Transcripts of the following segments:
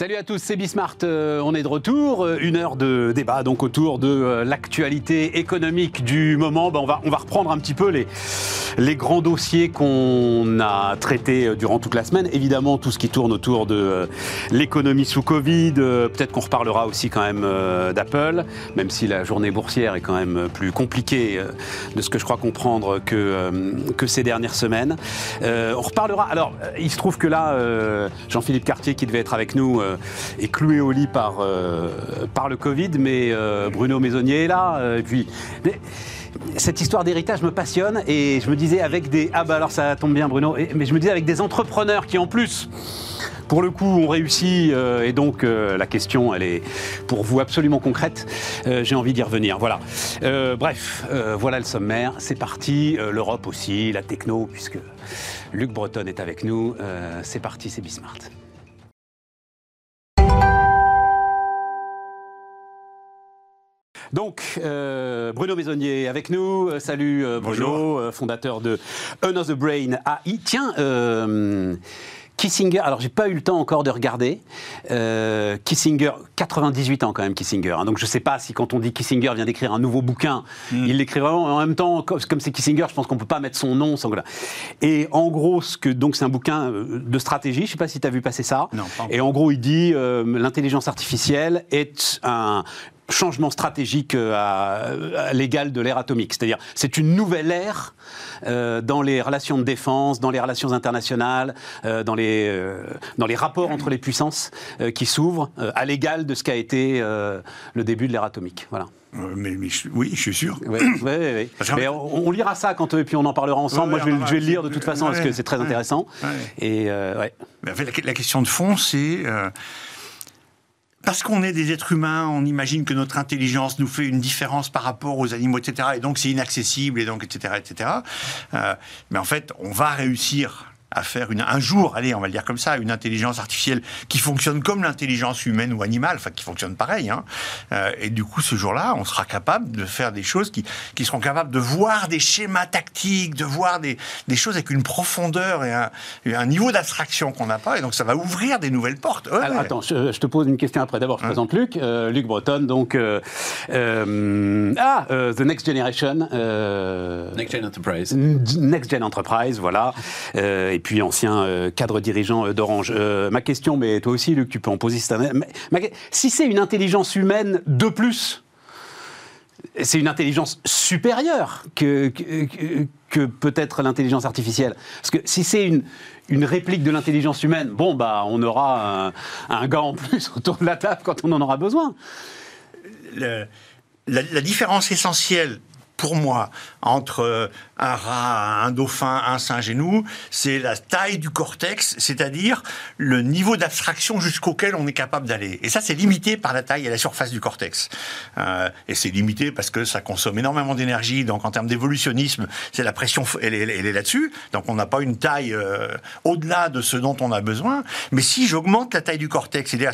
Salut à tous, c'est Bismart. Euh, on est de retour. Euh, une heure de débat donc autour de euh, l'actualité économique du moment. Ben, on, va, reprendre un petit peu les, grands dossiers qu'on a traités durant toute la semaine. Évidemment, tout ce qui tourne autour de l'économie sous Covid. Peut-être qu'on reparlera aussi quand même d'Apple, même si la journée boursière est quand même plus compliquée de ce que je crois comprendre que, ces dernières semaines. on reparlera. Alors, il se trouve que là, Jean-Philippe Cartier, qui devait être avec nous, est cloué au lit par, euh, par le Covid, mais euh, Bruno Maisonnier est là. et puis, cette histoire d'héritage me passionne et je me disais avec des ah bah alors ça tombe bien Bruno, mais je me disais avec des entrepreneurs qui en plus pour le coup, ont réussi et donc la question, elle est pour vous absolument concrète. J'ai envie d'y revenir. Voilà. bref, voilà le sommaire. C'est parti. L'Europe aussi, la techno, puisque Luc Breton est avec nous. c'est parti, c'est Bismart. Donc, euh, Bruno Maisonnier avec nous. Euh, salut euh, Bruno, fondateur de Another Brain AI. Tiens, Kissinger, alors j'ai pas eu le temps encore de regarder. Kissinger, 98 ans quand même, Kissinger. Hein. donc je sais pas si quand on dit Kissinger vient d'écrire un nouveau bouquin, hmm. il l'écrit vraiment en même temps, comme c'est Kissinger, je pense qu'on peut pas mettre son nom. Sans... Et en gros, ce que, donc c'est un bouquin de stratégie, je sais pas si tu as vu passer ça. Non, pas Et en gros, il dit l'intelligence artificielle est un, changement stratégique euh, à, l'égal de l'ère atomique. C'est-à-dire, c'est une nouvelle ère euh, dans les relations de défense, dans les relations internationales, euh, dans, les, dans les rapports entre les puissances qui s'ouvrent à l'égal de ce qu'a été le début de l'ère atomique. Voilà. Mais, oui, je suis sûr. mais on, lira ça quand et puis on en parlera ensemble. Moi, je vais, le lire de toute façon parce que c'est très intéressant. Et ouais. la, la, question de fond, c'est parce qu'on est des êtres humains, on imagine que notre intelligence nous fait une différence par rapport aux animaux, etc. Et donc c'est inaccessible, et donc etc. etc. Euh, mais en fait, on va réussir à faire une, un jour, allez, on va le dire comme ça, une intelligence artificielle qui fonctionne comme l'intelligence humaine ou animale, enfin qui fonctionne pareil. Hein. Euh, et du coup, ce jour-là, on sera capable de faire des choses qui, qui seront capables de voir des schémas tactiques, de voir des, des choses avec une profondeur et un, un niveau d'abstraction qu'on n'a pas. Et donc, ça va ouvrir des nouvelles portes. Attends, je, te pose une question après. D'abord, je hein présente Luc, euh, Luc Breton. Donc, euh, euh ah, euh, The Next Generation. Next Gen Enterprise. Next Gen Enterprise, voilà. et et puis ancien euh, cadre dirigeant euh, d'Orange. Euh, ma question, mais toi aussi, Luc, tu peux en poser si c'est une intelligence humaine de plus, c'est une intelligence supérieure que, que, peut-être l'intelligence artificielle. Parce que si c'est une, une réplique de l'intelligence humaine, bon, bah, on aura un, gars en plus autour de la table quand on en aura besoin. la, différence essentielle pour moi, entre un rat, un dauphin, un singe et nous, c'est la taille du cortex, c'est-à-dire le niveau d'abstraction jusqu'auquel on est capable d'aller. Et ça, c'est limité par la taille et la surface du cortex. Euh, et c'est limité parce que ça consomme énormément d'énergie. Donc, en termes d'évolutionnisme, c'est la pression, elle, est là-dessus. Donc, on n'a pas une taille euh, au-delà de ce dont on a besoin. Mais si j'augmente la taille du cortex, c'est-à-dire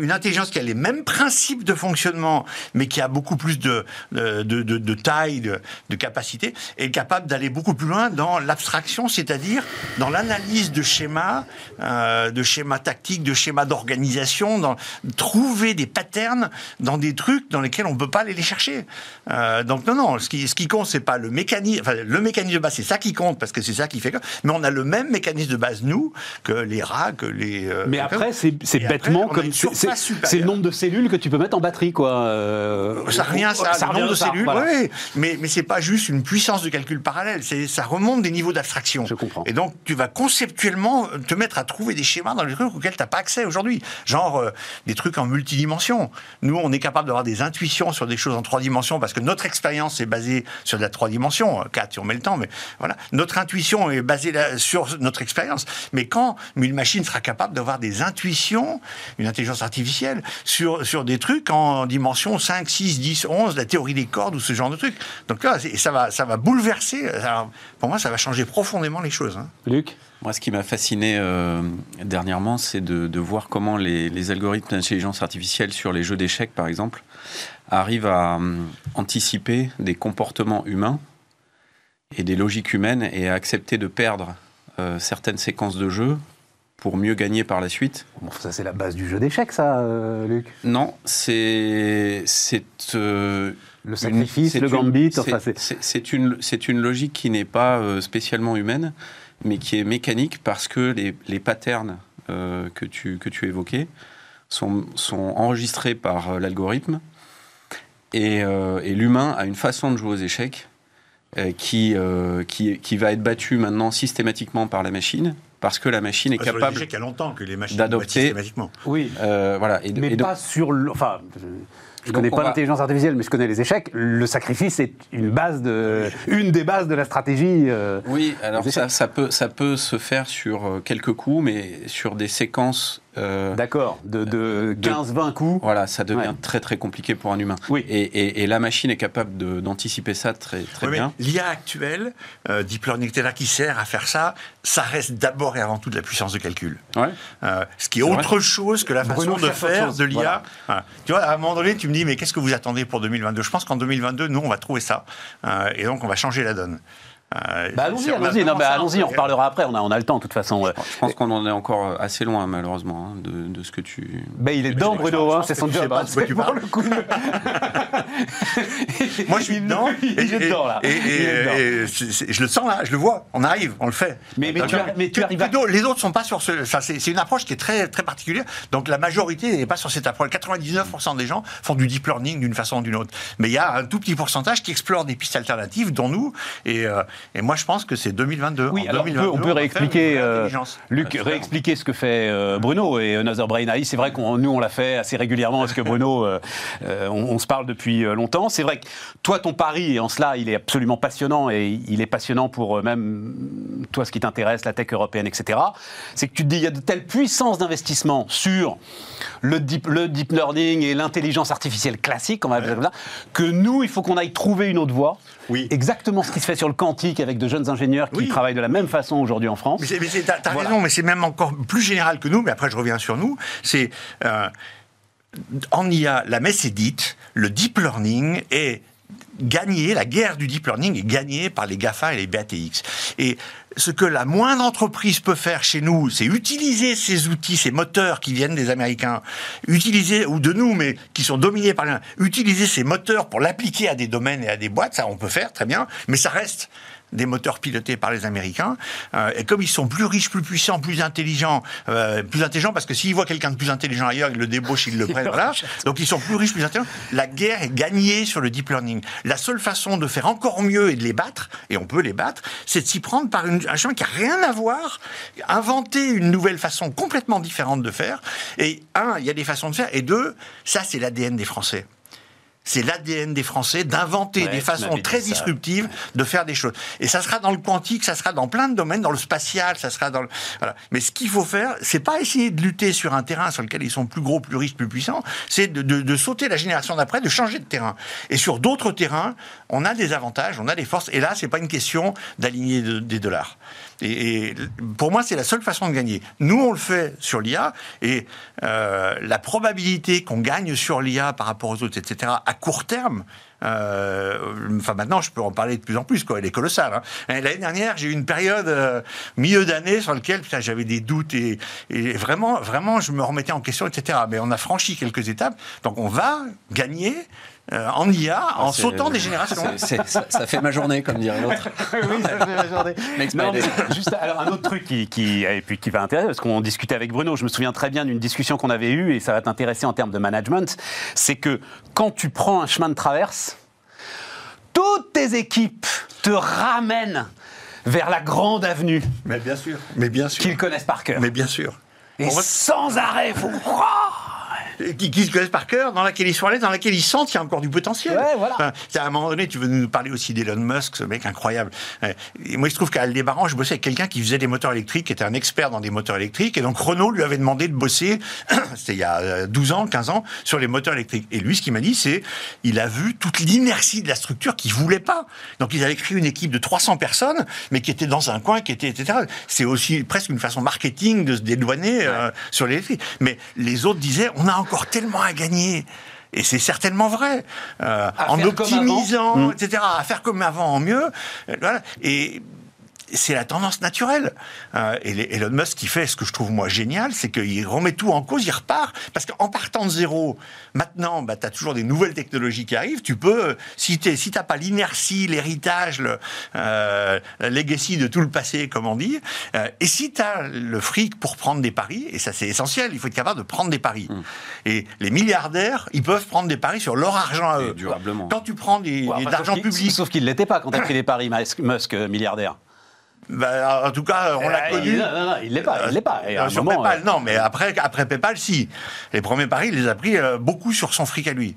une intelligence qui a les mêmes principes de fonctionnement, mais qui a beaucoup plus de taille de, capacité, est capable d'aller beaucoup plus loin dans l'abstraction, c'est-à-dire dans l'analyse de schémas, euh, de schémas tactiques, de schémas d'organisation, dans trouver des patterns dans des trucs dans lesquels on ne peut pas aller les chercher. Euh, donc non, non, ce qui, ce qui compte, c'est pas le mécanisme, enfin, le mécanisme de base, c'est ça qui compte, parce que c'est ça qui fait que, mais on a le même mécanisme de base, nous, que les rats, que les... Euh, mais après, c'est bêtement comme... C'est le nombre de cellules que tu peux mettre en batterie, quoi. ça revient, ça, ça le nombre de cellules, mais, mais c'est pas juste une puissance de calcul parallèle, c'est ça remonte des niveaux d'abstraction. Je comprends. Et donc tu vas conceptuellement te mettre à trouver des schémas dans les trucs auxquels tu n'as pas accès aujourd'hui, genre euh, des trucs en multidimension. Nous, on est capable d'avoir des intuitions sur des choses en trois dimensions parce que notre expérience est basée sur de la trois dimensions, euh, quatre si on met le temps, mais voilà, notre intuition est basée sur notre expérience. Mais quand une machine sera capable d'avoir des intuitions, une intelligence artificielle sur sur des trucs en dimension 5, 6, 10, 11, la théorie des cordes ou ce genre de trucs. Donc là, ça va, ça va bouleverser. pour moi, ça va changer profondément les choses. Hein. Luc moi, ce qui m'a fasciné euh, dernièrement, c'est de, voir comment les, algorithmes d'intelligence artificielle sur les jeux d'échecs, par exemple, arrivent à euh, anticiper des comportements humains et des logiques humaines et à accepter de perdre euh, certaines séquences de jeu pour mieux gagner par la suite. Bon, ça, c'est la base du jeu d'échecs, ça, euh, Luc Non, c'est. Le sacrifice, une, le gambit, c'est, enfin, c'est, c'est une, c'est une logique qui n'est pas euh, spécialement humaine, mais qui est mécanique parce que les, les patterns euh, que, tu, que tu évoquais sont, sont enregistrés par euh, l'algorithme et, euh, et l'humain a une façon de jouer aux échecs qui, euh, qui, qui va être battue maintenant systématiquement par la machine parce que la machine est Sur les capable échecs, il y a longtemps que les machines d'adopter-. Oui, euh, voilà et, mais et donc- pas sur. Enfin, je- Je connais pas l'intelligence artificielle, mais je connais les échecs. Le sacrifice est une base de, une des bases de la stratégie. euh, Oui, alors ça, peut, ça peut se faire sur euh, quelques coups, mais sur des séquences, euh, D'accord, de, de De- 15-20 coups. voilà, ça devient Ouais. très très compliqué pour un humain. Oui. Et, et- et la machine est capable d'anticiper ça très, très Oui, bien. L'IA actuelle, euh, Deep Learning, etc., qui sert à faire ça, ça reste d'abord et avant tout de la puissance de calcul. Ouais. Euh, ce qui est, autre chose que la façon Bruno de faire de l'IA. Voilà. Voilà. Tu vois, à un moment donné, tu me mais qu'est-ce que vous attendez pour 2022 Je pense qu'en 2022, nous, on va trouver ça. Euh, et donc, on va changer la donne. Euh, Bah allons-y, allons-y, non, bah, allons-y, on reparlera après, on a, on a le temps de toute façon. Je pense qu'on en est encore assez loin, malheureusement, hein, de, de ce que tu. Bah, il est dedans, Bruno, hein, c'est son job. pas hein, tu pour parles. le coup. Moi, je suis dedans. il est dedans, là. Et, et- Il c'est- je le sens là, je le vois. On arrive, on le fait. Mais- tu mais tu arrives à- Les autres sont pas sur ce. ça, C'est c'est une approche qui est très très particulière. Donc la majorité n'est pas sur cette approche. 99% des gens font du deep learning d'une façon ou d'une autre. Mais il y a un tout petit pourcentage qui explore des pistes alternatives, dont nous. Et, euh, et moi, je pense que c'est 2022. Oui, En alors on peut, 2022, on peut réexpliquer, euh. Luc, réexpliquer ce que fait euh, Bruno et Another Brain AI. C'est vrai qu'on nous on l'a fait assez régulièrement parce que Bruno, euh, euh, on, on se parle depuis euh, longtemps. C'est vrai que toi ton pari, et en cela, il est absolument passionnant et il est passionnant pour euh, même toi ce qui t'intéresse, la tech européenne, etc. C'est que tu te dis il y a de telles puissances d'investissement sur le deep, le deep learning et l'intelligence artificielle classique, on va dire comme ça, que nous il faut qu'on aille trouver une autre voie. Oui. Exactement ce qui se fait sur le quantique avec de jeunes ingénieurs qui Oui. travaillent de la même façon aujourd'hui en France. Mais t'as t'as Voilà. raison, mais c'est même encore plus général que nous, mais après je reviens sur nous. C'est euh, en IA, la messe est dite, le deep learning est gagné, la guerre du deep learning est gagnée par les GAFA et les BATX. Et ce que la moindre entreprise peut faire chez nous, c'est utiliser ces outils, ces moteurs qui viennent des Américains, utiliser, ou de nous, mais qui sont dominés par les utiliser ces moteurs pour l'appliquer à des domaines et à des boîtes, ça on peut faire, très bien, mais ça reste des moteurs pilotés par les Américains. Euh, et comme ils sont plus riches, plus puissants, plus intelligents, euh, plus intelligents, parce que s'ils voient quelqu'un de plus intelligent ailleurs, ils le débauchent, ils le prennent, voilà. Donc ils sont plus riches, plus intelligents. La guerre est gagnée sur le deep learning. La seule façon de faire encore mieux et de les battre, et on peut les battre, c'est de s'y prendre par une- un chemin qui n'a rien à voir, inventer une nouvelle façon complètement différente de faire. Et un, il y a des façons de faire, et deux, ça c'est l'ADN des Français. C'est l'ADN des Français d'inventer Ouais, des façons très ça. disruptives de faire des choses. Et ça sera dans le quantique, ça sera dans plein de domaines, dans le spatial, ça sera dans le... Voilà. Mais ce qu'il faut faire, c'est pas essayer de lutter sur un terrain sur lequel ils sont plus gros, plus riches, plus puissants, c'est de, de- de sauter la génération d'après, de changer de terrain. Et sur d'autres terrains, on a des avantages, on a des forces, et là, c'est pas une question d'aligner de- des dollars. Et, pour moi, c'est la seule façon de gagner. Nous, on le fait sur l'IA, et euh, la probabilité qu'on gagne sur l'IA par rapport aux autres, etc., à court terme, euh, enfin maintenant, je peux en parler de plus en plus, quoi. Elle est colossale. hein. L'année dernière, j'ai eu une période euh, milieu d'année sur laquelle j'avais des doutes et, et vraiment, vraiment, je me remettais en question, etc. Mais on a franchi quelques étapes, donc on va gagner. Euh, en IA, en c'est- sautant des générations. ça, ça fait ma journée, comme dirait l'autre. oui, ça fait la journée. Non, mais juste alors un autre truc qui, qui, et puis qui va intéresser parce qu'on discutait avec Bruno. Je me souviens très bien d'une discussion qu'on avait eue et ça va t'intéresser en termes de management. C'est que quand tu prends un chemin de traverse, toutes tes équipes te ramènent vers la grande avenue Mais bien sûr. Mais bien sûr. qu'ils connaissent par cœur. Mais bien sûr. Et On va- sans arrêt, faut... qui, qui se connaissent par cœur, dans laquelle ils sont à l'aise, dans laquelle ils sentent qu'il y a encore du potentiel. Ouais, voilà. Enfin, c'est à un moment donné, tu veux nous parler aussi d'Elon Musk, ce mec incroyable. Euh, Et moi, je trouve qu'à Aldébaran, je bossais avec quelqu'un qui faisait des moteurs électriques, qui était un expert dans des moteurs électriques, et donc Renault lui avait demandé de bosser, c'était il y a euh, 12 ans, 15 ans, sur les moteurs électriques. Et lui, ce qu'il m'a dit, c'est, il a vu toute l'inertie de la structure qu'il voulait pas. Donc, ils avaient créé une équipe de 300 personnes, mais qui était dans un coin, qui était, etc. C'est aussi presque une façon marketing de se dédouaner euh, sur l'électrique. Mais les autres disaient, on a encore tellement à gagner. Et c'est certainement vrai. Euh, en optimisant, avant. etc., à faire comme avant en mieux. Voilà. Et c'est la tendance naturelle. Euh, et Elon Musk qui fait ce que je trouve moi génial, c'est qu'il remet tout en cause, il repart. Parce qu'en partant de zéro, maintenant, bah, tu as toujours des nouvelles technologies qui arrivent. Tu peux, si tu si n'as pas l'inertie, l'héritage, le, euh, la legacy de tout le passé, comme on dit, euh, et si tu as le fric pour prendre des paris, et ça c'est essentiel, il faut être capable de prendre des paris. Mmh. Et les milliardaires, ils peuvent prendre des paris sur leur argent à eux. Durablement. Quand tu prends des, ouais, l'argent public. Sauf qu'il ne l'était pas quand tu as pris des paris, Musk, milliardaire. Ben, en tout cas, on l'a euh, connu. Non, non, non, il l'est pas, il l'est pas. Euh, sur PayPal, non, mais après, après PayPal, si. Les premiers paris, il les a pris euh, beaucoup sur son fric à lui.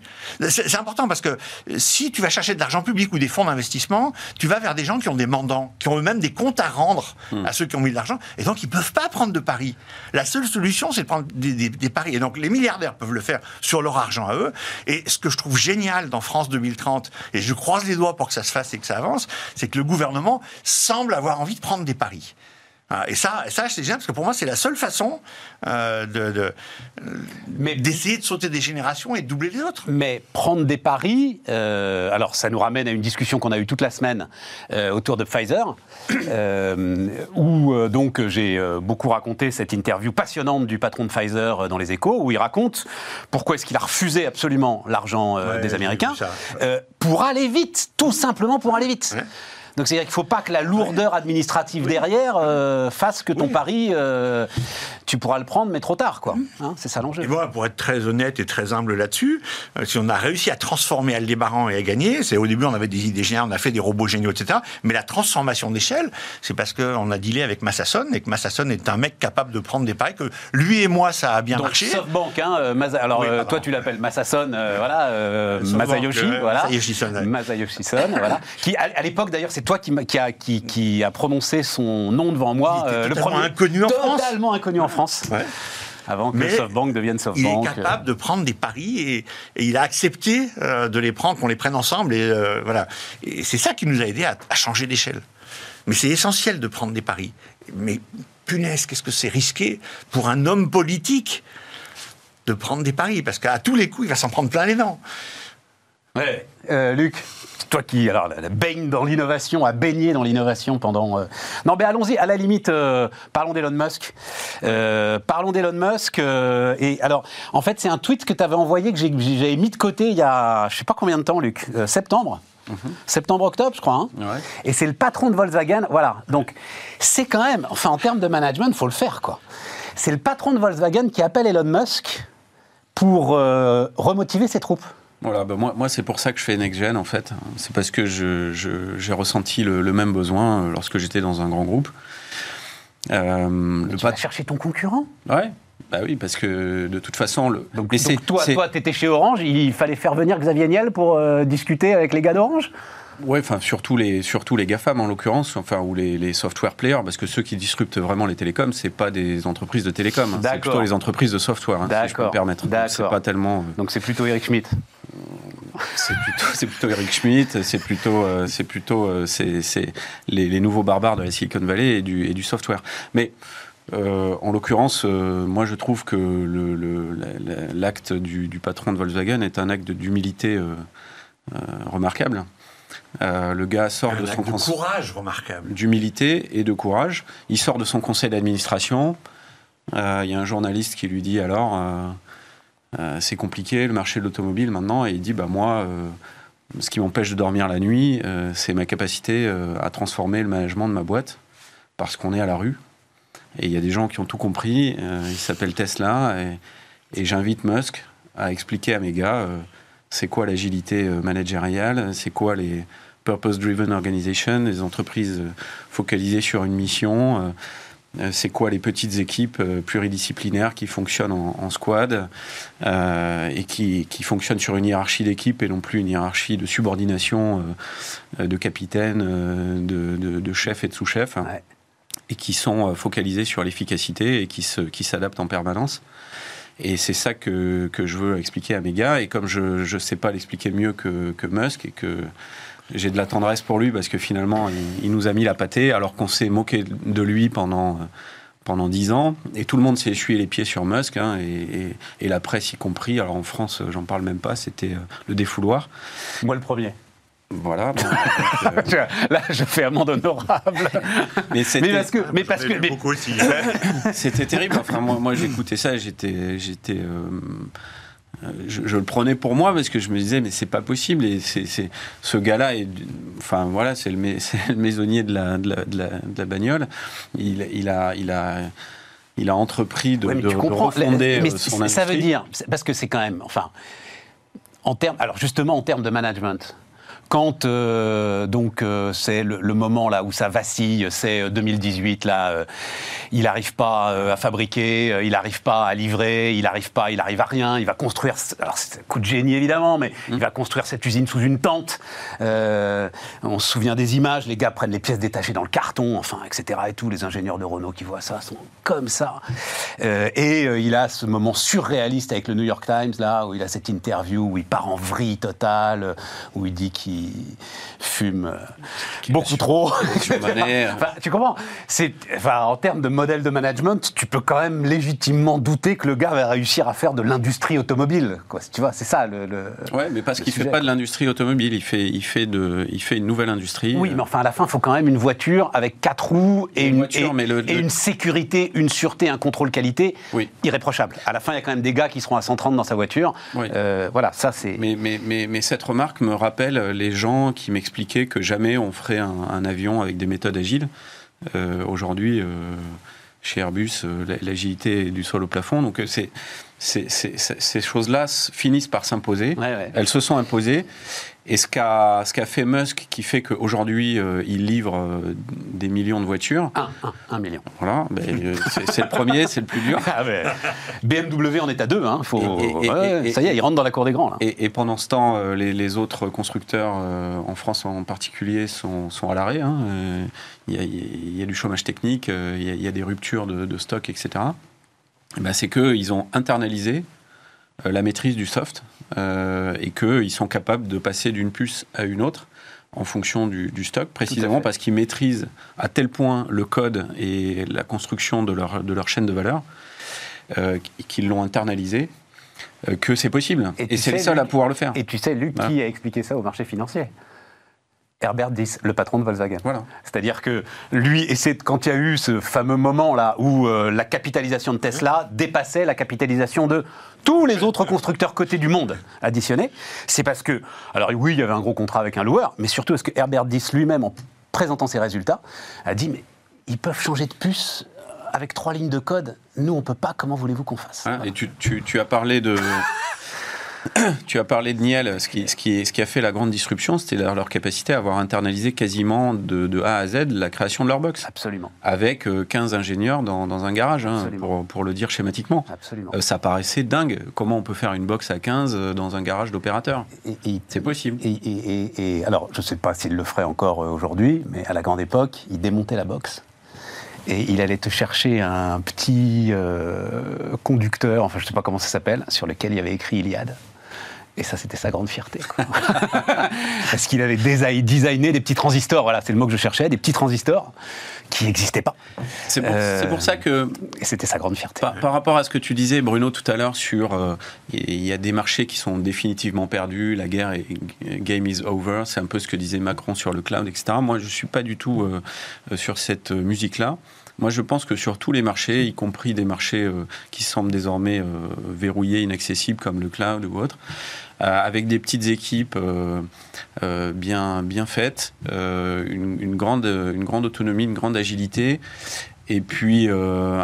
C'est important parce que si tu vas chercher de l'argent public ou des fonds d'investissement, tu vas vers des gens qui ont des mandants, qui ont eux-mêmes des comptes à rendre hmm. à ceux qui ont mis de l'argent, et donc ils peuvent pas prendre de paris. La seule solution, c'est de prendre des, des, paris. Et donc les milliardaires peuvent le faire sur leur argent à eux. Et ce que je trouve génial dans France 2030, et je croise les doigts pour que ça se fasse et que ça avance, c'est que le gouvernement semble avoir envie de prendre des paris. Ah, et ça, ça c'est génial parce que pour moi, c'est la seule façon euh, de, d'essayer de sauter des générations et de doubler les autres. Mais prendre des paris, euh, alors ça nous ramène à une discussion qu'on a eue toute la semaine euh, autour de Pfizer, où donc j'ai beaucoup raconté cette interview passionnante du patron de Pfizer dans les Échos, où il raconte pourquoi est-ce qu'il a refusé absolument l'argent des Américains pour aller vite, tout simplement pour aller vite. Donc c'est-à-dire qu'il ne faut pas que la lourdeur administrative derrière euh, fasse que ton pari, euh, tu pourras le prendre, mais trop tard, quoi. Hein, c'est ça l'enjeu. Et voilà, pour être très honnête et très humble là-dessus, euh, si on a réussi à transformer Aldébaran et à gagner, c'est au début on avait des idées géniales, on a fait des robots géniaux, etc. Mais la transformation d'échelle, c'est parce qu'on a dealé avec Massasson et que Massasson est un mec capable de prendre des paris que lui et moi ça a bien Donc, marché. SoftBank, hein, alors toi tu l'appelles Massasson, voilà, Masayoshi, voilà, Masayoshi-son, voilà, qui à, l'époque d'ailleurs c'est toi qui, qui, a, qui, qui, a prononcé son nom devant moi. Euh, le premier inconnu en France. Totalement inconnu en France. Avant que SoftBank devienne SoftBank. Il est capable de prendre des paris et, il a accepté euh, de les prendre, qu'on les prenne ensemble. Et euh, voilà. Et c'est ça qui nous a aidé à, à changer d'échelle. Mais c'est essentiel de prendre des paris. Mais punaise, qu'est-ce que c'est risqué pour un homme politique de prendre des paris? Parce qu'à tous les coups, il va s'en prendre plein les dents. Ouais. Luc toi qui alors, baigne dans l'innovation, a baigné dans l'innovation pendant. Euh, non, mais allons-y, à la limite, euh, parlons d'Elon Musk. Euh, parlons d'Elon Musk. et alors, en fait, c'est un tweet que tu avais envoyé, que j'avais mis de côté il y a, je sais pas combien de temps, Luc, septembre. Mhm. Septembre-octobre, je crois. Hein. Et c'est le patron de Volkswagen. Voilà. Donc, c'est quand même, enfin, en termes de management, il faut le faire, quoi. C'est le patron de Volkswagen qui appelle Elon Musk pour remotiver ses troupes. Voilà, bah moi, moi c'est pour ça que je fais NextGen en fait. C'est parce que j'ai je, ressenti le, même besoin euh, lorsque j'étais dans un grand groupe. Euh, le tu vas chercher ton concurrent? Ouais, bah oui, parce que de toute façon. Le... Donc, toi, toi, tu étais chez Orange, il fallait faire venir Xavier Niel pour euh, discuter avec les gars d'Orange? Oui, enfin surtout les surtout les GAFAM en l'occurrence, enfin ou les, les, software players, parce que ceux qui disruptent vraiment les télécoms, c'est pas des entreprises de télécom, hein. c'est plutôt les entreprises de software, hein, si je peux me permettre. C'est pas tellement. Donc c'est plutôt Eric Schmidt c'est plutôt, c'est plutôt Eric Schmidt, c'est plutôt, euh, c'est plutôt, euh, c'est, les, les, nouveaux barbares de la Silicon Valley et du, et du software. Mais euh, en l'occurrence, moi je trouve que le, l'acte du, du, patron de Volkswagen est un acte d'humilité remarquable. Le gars sort un de son de courage remarquable, d'humilité et de courage. Il sort de son conseil d'administration. Il y a un journaliste qui lui dit alors euh, c'est compliqué, le marché de l'automobile maintenant, et il dit, bah moi, euh, ce qui m'empêche de dormir la nuit, euh, c'est ma capacité à transformer le management de ma boîte, parce qu'on est à la rue. Et il y a des gens qui ont tout compris, ils s'appellent Tesla, et, j'invite Musk à expliquer à mes gars, c'est quoi l'agilité managériale, c'est quoi les purpose-driven organizations, les entreprises focalisées sur une mission? Euh, c'est quoi les petites équipes euh, pluridisciplinaires qui fonctionnent en, squad euh, et qui, fonctionnent sur une hiérarchie d'équipe et non plus une hiérarchie de subordination de capitaine, de, chef et de sous-chef. Et qui sont focalisés sur l'efficacité et qui s'adaptent en permanence. Et c'est ça que, je veux expliquer à mes gars. Et comme je ne sais pas l'expliquer mieux que, que Musk et que j'ai de la tendresse pour lui parce que finalement, il, nous a mis la pâtée alors qu'on s'est moqué de lui pendant pendant dix ans, et tout le monde s'est essuyé les pieds sur Musk, hein, et, et, la presse y compris. Alors en France, j'en parle même pas, c'était euh, le défouloir. Moi le premier. Voilà. bon, donc, euh, Là, je fais amende honorable. mais c'était- Mais parce que, mais parce que, ai mais- beaucoup aussi. C'était terrible. Enfin, moi, moi j'écoutais ça et j'étais. j'étais euh, euh, je, je le prenais pour moi parce que je me disais, mais c'est pas possible. Et c'est, c'est- ce gars-là, est, enfin voilà, c'est le, le maisonnier de la, de la, de la, de la bagnole. Il, il, a, il, a, il a entrepris de, Ouais, mais de- tu de comprends. refonder mais son ça veut dire, parce que c'est quand même, enfin, en termes, alors justement en termes de management. Quand euh, donc euh, c'est le, le moment là où ça vacille, c'est euh, 2018 là, euh, il n'arrive pas à fabriquer, il n'arrive pas à livrer, il n'arrive pas, il à rien, il va construire, alors c'est un coup de génie évidemment, mais il va construire cette usine sous une tente. On se souvient des images, les gars prennent les pièces détachées dans le carton, enfin etc. et tout, les ingénieurs de Renault qui voient ça sont comme ça. Et il a ce moment surréaliste avec le New York Times là, où il a cette interview où il part en vrille totale, où il dit qu'il fume euh, beaucoup trop. Enfin, tu comprends enfin, en termes de modèle de management, tu peux quand même légitimement douter que le gars va réussir à faire de l'industrie automobile. Quoi. Tu vois, c'est ça le. le- Ouais, mais parce qu'il fait sujet. pas de l'industrie automobile, il fait, il fait de, il fait une nouvelle industrie. Oui, mais enfin, à la fin, il faut quand même une voiture avec quatre roues et Une une, voiture, et- mais le- et le- une sécurité, une sûreté, un contrôle qualité Oui. irréprochable. À la fin, il y a quand même des gars qui seront à 130 dans sa voiture. Oui. Euh, voilà, ça c'est. Mais, mais, mais, mais cette remarque me rappelle les gens qui m'expliquaient que jamais on ferait un, un avion avec des méthodes agiles. Euh, Aujourd'hui, euh, chez Airbus, euh, la- l'agilité est du sol au plafond. Donc c'est, ces choses-là finissent par s'imposer. Ouais, ouais. Elles se sont imposées. Et ce qu'a, ce qu'a fait Musk, qui fait qu'aujourd'hui, euh, il livre euh, des millions de voitures, Un, un, un million. voilà, ben, euh, c'est, c'est le premier, c'est le plus dur. Ah, BMW en est à deux. Hein. Faut... Et- et- et- ouais, et- ça y est, il rentre dans la cour des grands. Là. Et, et pendant ce temps, euh, les, les autres constructeurs, euh, en France en particulier, sont, sont à l'arrêt. hein. Euh, Il y, a, il y a du chômage technique, euh, il y a- il y, a des ruptures de, de stock, etc. Et ben, c'est qu'ils ont internalisé euh, la maîtrise du soft euh, et qu'ils sont capables de passer d'une puce à une autre en fonction du, du stock, précisément parce qu'ils maîtrisent à tel point le code et la construction de leur, de leur chaîne de valeur euh, qu'ils l'ont internalisé euh, que c'est possible. Et c'est les seuls à pouvoir le faire. Et tu sais, Luc, Voilà. qui a expliqué ça au marché financier? Herbert Diess, le patron de Volkswagen. Voilà. C'est-à-dire que lui, et c'est quand il y a eu ce fameux moment là où euh, la capitalisation de Tesla dépassait la capitalisation de tous les autres constructeurs cotés du monde additionnés, c'est parce que, alors oui, il y avait un gros contrat avec un loueur, mais surtout parce que Herbert Diess lui-même, en présentant ses résultats, a dit mais ils peuvent changer de puce avec trois lignes de code. Nous, on peut pas. Comment voulez-vous qu'on fasse? Hein, et tu, tu- tu as parlé de. tu as parlé de Niel, ce qui, ce, qui, ce qui a fait la grande disruption, c'était leur, leur capacité à avoir internalisé quasiment de, de A à Z la création de leur box, Absolument, avec euh, 15 ingénieurs dans, dans un garage, hein, pour, pour le dire schématiquement. absolument. Euh, ça paraissait dingue. Comment on peut faire une box à 15 euh, dans un garage d'opérateur C'est possible. Et, et- et- et- alors, je ne sais pas s'il le ferait encore euh, aujourd'hui, mais à la grande époque, il démontait la box. Et il allait te chercher un petit euh, conducteur, enfin je ne sais pas comment ça s'appelle, sur lequel il y avait écrit Iliade. Et ça, c'était sa grande fierté. Parce qu'il avait designé des petits transistors, voilà, c'est le mot que je cherchais, des petits transistors qui n'existaient pas. C'est pour, Euh, ça que Et c'était sa grande fierté. Par, par rapport à ce que tu disais, Bruno, tout à l'heure, sur euh, il y a des marchés qui sont définitivement perdus, la guerre est game is over, c'est un peu ce que disait Macron sur le cloud, etc. Moi, je ne suis pas du tout euh, euh, sur cette euh, musique-là. Moi, je pense que sur tous les marchés, y compris des marchés euh, qui semblent désormais euh, verrouillés, inaccessibles, comme le cloud ou autre, euh, avec des petites équipes euh, euh, bien, bien faites, euh, une, grande, une grande autonomie, une grande agilité, et puis euh,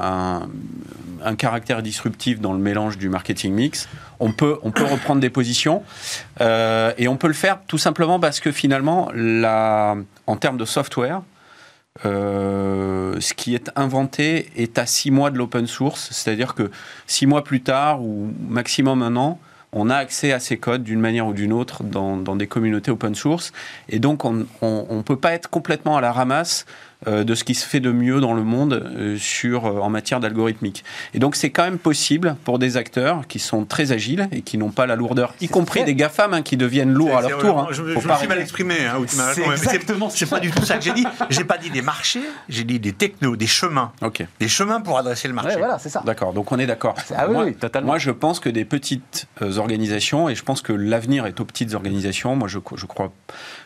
un, caractère disruptif dans le mélange du marketing mix. On peut, on peut reprendre des positions euh, et on peut le faire tout simplement parce que finalement, la, en termes de software, euh, ce qui est inventé est à six mois de l'open source, c'est-à-dire que six mois plus tard ou maximum un an, on a accès à ces codes d'une manière ou d'une autre dans, des communautés open source. Et donc, on ne peut pas être complètement à la ramasse de ce qui se fait de mieux dans le monde euh, sur, euh, en matière d'algorithmique. Et donc c'est quand même possible pour des acteurs qui sont très agiles et qui n'ont pas la lourdeur, y compris des GAFAM hein, qui deviennent lourds à leur tour. hein. Je, Faut je me pas suis mal exprimé. Hein, C'est exactement C'est pas du tout ça que j'ai dit. J'ai pas dit des marchés, j'ai dit des technos, des chemins. Des chemins pour adresser le marché. Ouais, voilà, c'est ça. D'accord, donc on est d'accord. Ah oui, moi, oui, totalement. Moi, je pense que des petites euh, organisations, et je pense que l'avenir est aux petites organisations. Moi, je, je crois,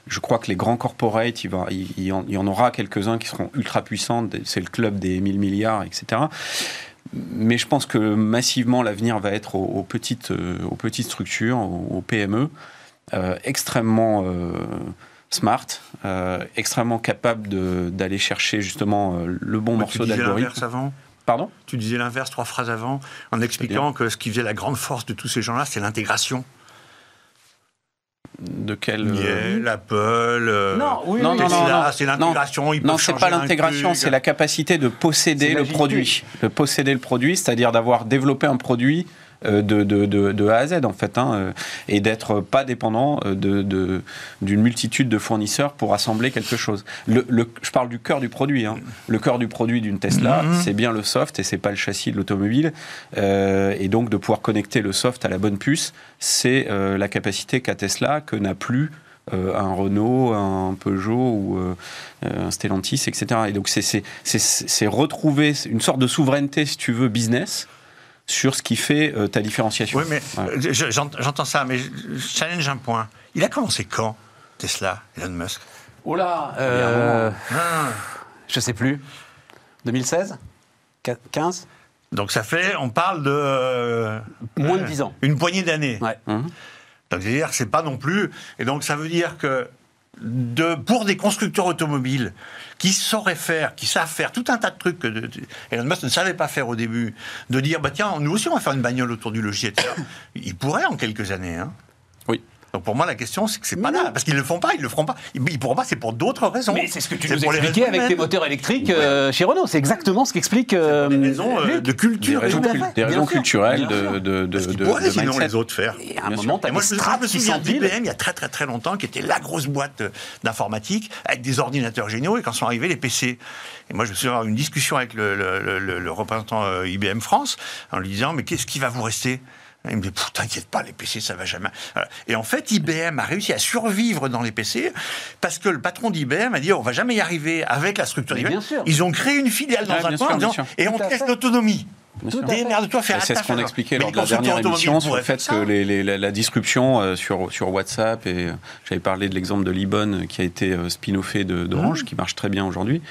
je crois que les grands corporates, il, va, il, il y en, il y en aura quelques-uns qui seront ultra puissants. des- C'est le club des 1000 milliards, etc. Mais je pense que massivement, l'avenir va être aux, aux petites, euh, aux petites structures, aux, aux PME, euh, extrêmement euh, smart, euh, extrêmement capables de- d'aller chercher justement le bon Mais morceau d'algorithme. avant Pardon? Tu disais l'inverse trois phrases avant, en expliquant que ce qui faisait la grande force de tous ces gens-là, c'est l'intégration. De quel. euh, Miel, Apple, euh, Non, oui, Non, oui, non, non, c'est l'intégration. Non, c'est pas l'intégration, c'est la capacité de posséder le produit. De posséder le produit, c'est-à-dire d'avoir développé un produit euh, de, de, de, de A à Z, en fait, hein, euh, et d'être pas dépendant euh, d'une multitude de fournisseurs pour assembler quelque chose. Le, le- je parle du cœur du produit. hein. Le cœur du produit d'une Tesla, Mhm. c'est bien le soft et c'est pas le châssis de l'automobile. Euh, et donc, de pouvoir connecter le soft à la bonne puce, c'est euh, la capacité qu'a Tesla, que n'a plus euh, un Renault, un Peugeot ou euh, euh, un Stellantis, etc. Et donc c'est retrouver une sorte de souveraineté, si tu veux, business sur ce qui fait euh, ta différenciation. Oui, mais Ouais. je- j'ent- j'entends ça, mais je je challenge un point. Il a commencé quand, Tesla, Elon Musk? Oh là, euh, Ah. je sais plus. 2016 Qu- 15 Donc ça fait, on parle de... euh, Moins de 10 ans. Une poignée d'années. Ouais. Mhm. Donc c'est-à-dire, c'est pas non plus. Et donc ça veut dire que de, pour des constructeurs automobiles qui sauraient faire, qui savent faire tout un tas de trucs que Elon Musk ne savait pas faire au début, de dire bah tiens, nous aussi on va faire une bagnole autour du logiciel. etc. Ils pourraient en quelques années. Hein. Donc pour moi la question c'est que c'est pas là parce qu'ils le font pas, ils le feront pas. Ils, pourront pas, c'est pour d'autres raisons. Mais c'est ce que tu nous expliquais avec tes moteurs électriques euh, chez Renault. C'est exactement ce qu'explique. euh, Des raisons euh, de Des culture. raisons, tout à cul- fait, des raisons culturelles, de, de, de, de- sinon les autres faire. Et à un Bien moment, as moi, je me souviens d'IBM il y a très très très longtemps, qui était la grosse boîte euh, d'informatique avec des ordinateurs géniaux. Et quand sont arrivés les PC, et moi je me souviens avoir une discussion avec le, le- le- le représentant euh, IBM France en lui disant mais qu'est-ce qui va vous rester? Il me dit, Pff, t'inquiète pas, les PC, ça va jamais. Voilà. Et en fait, IBM a réussi à survivre dans les PC parce que le patron d'IBM a dit, on va jamais y arriver avec la structure d'IBM. Ils ont créé une filiale dans Ouais, un coin sûr, en disant, bien sûr. et on fait. l'autonomie. C'est ce qu'on expliquait lors de la dernière émission sur le fait faire que ça. les- les- la, la disruption euh, sur, sur WhatsApp, et euh, j'avais parlé de l'exemple de Libon euh, qui a été euh, spin-offé de- d'Orange, Mmh. qui marche très bien aujourd'hui.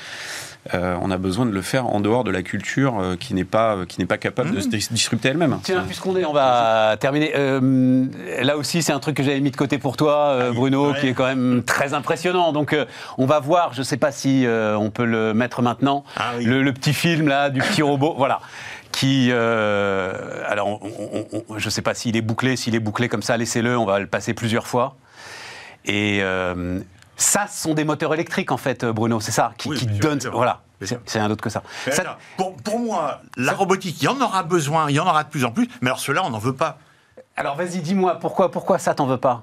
Euh, on a besoin de le faire en dehors de la culture euh, qui n'est pas, euh, qui n'est pas capable de Mmh. se dis- disrupter elle-même. Tiens, puisqu'on est, on va terminer. Euh, là aussi, c'est un truc que j'avais mis de côté pour toi, euh, Ah Bruno, ouais. qui est quand même très impressionnant. Donc, euh, on va voir. Je ne sais pas si euh, on peut le mettre maintenant. Ah oui. le, le petit film là du petit robot, voilà. Qui, euh, alors, on- on- on- je ne sais pas s'il est bouclé, s'il est bouclé comme ça, laissez-le. On va le passer plusieurs fois. Et euh, ça, ce sont des moteurs électriques en fait, Bruno. C'est ça qui, Oui, qui donnent. Voilà. C'est rien d'autre que ça. Ça- alors, pour, pour moi, la robotique, il y en aura besoin, il y en aura de plus en plus, mais alors cela, on n'en veut pas. alors, vas-y, dis-moi pourquoi, pourquoi ça t'en veux pas?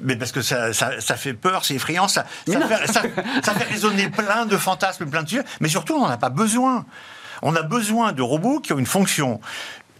Mais parce que ça, ça, ça fait peur, c'est effrayant, ça, ça, fait, ça fait résonner plein de fantasmes, plein de sujets, mais surtout, on n'en a pas besoin. On a besoin de robots qui ont une fonction.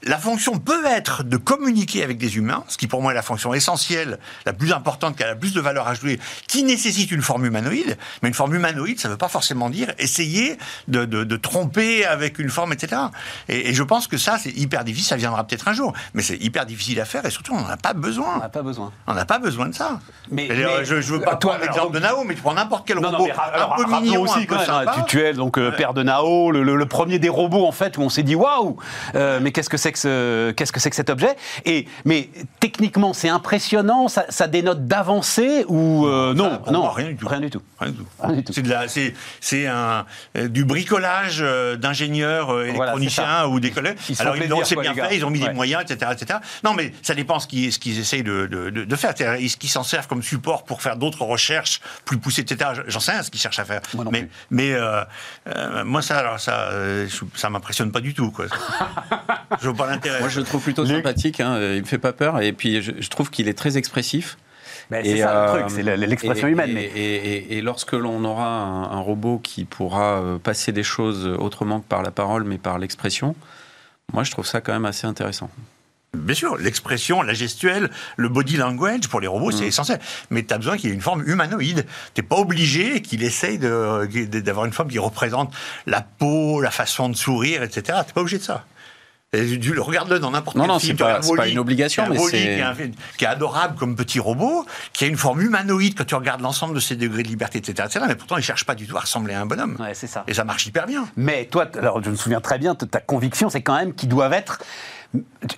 La fonction peut être de communiquer avec des humains, ce qui pour moi est la fonction essentielle, la plus importante, qui a la plus de valeur ajoutée, qui nécessite une forme humanoïde. Mais une forme humanoïde, ça ne veut pas forcément dire essayer de, de- de tromper avec une forme, etc. Et, et je pense que ça, c'est hyper difficile, ça viendra peut-être un jour, mais c'est hyper difficile à faire et surtout, on n'en a pas On besoin. n'a pas besoin. On n'a pas besoin de ça. Mais- mais- je, je veux pas toi, prendre l'exemple de Nao, mais tu prends n'importe quel Non, non, robot mais ra- alors, un peu mignon, aussi hein, sympa. tu, tu es donc euh, père de Nao, le, le- le premier des robots en fait où on s'est dit waouh, euh, mais qu'est-ce que c'est que ce, qu'est-ce que c'est que cet objet Et mais techniquement c'est impressionnant, ça, ça dénote d'avancée ou euh, non, pour non, rien du tout. rien du tout. Rien du tout. Rien du tout. C'est de la- c'est c'est un euh, du bricolage euh, d'ingénieurs euh, Voilà, électroniciens ou des collègues. Ils Alors ils l'ont plaisir, c'est quoi, bien fait, ils ont mis Ouais. des moyens, etc., etc. Non, mais ça dépend ce qu'ils ce qu'ils essayent de, de, de- de faire. Est-ce qu'ils s'en servent comme support pour faire d'autres recherches plus poussées, etc. J'en sais rien ce qu'ils cherchent à faire. Moi non mais plus. mais euh, euh, moi ça alors ça euh, ça m'impressionne pas du tout quoi. je pas l'intérêt. Moi, je le trouve plutôt sympathique. Hein, il me fait pas peur. Et puis, je, je trouve qu'il est très expressif. Mais c'est ça le truc, c'est l'expression humaine. Et, mais- et- et- et lorsque l'on aura un, un robot qui pourra euh, passer des choses autrement que par la parole, mais par l'expression, moi je trouve ça quand même assez intéressant. Bien sûr, l'expression, la gestuelle, le body language pour les robots, c'est essentiel. Mais tu as besoin qu'il y ait une forme humanoïde. Tu pas obligé qu'il essaye d'avoir une forme qui représente la peau, la façon de sourire, etc. Tu pas obligé de ça. Tu- Regarde-le dans n'importe Non, quel non, film. c'est tu pas- regardes c'est pas une obligation, un mais c'est- Qui qui est adorable comme petit robot, qui a une forme humanoïde quand tu regardes l'ensemble de ses degrés de liberté, etc. etc. mais pourtant, il cherche pas du tout à ressembler à un bonhomme. Ouais, c'est ça. Et ça marche hyper bien. Mais toi, alors je me souviens très bien, ta conviction, c'est quand même qu'ils doivent être.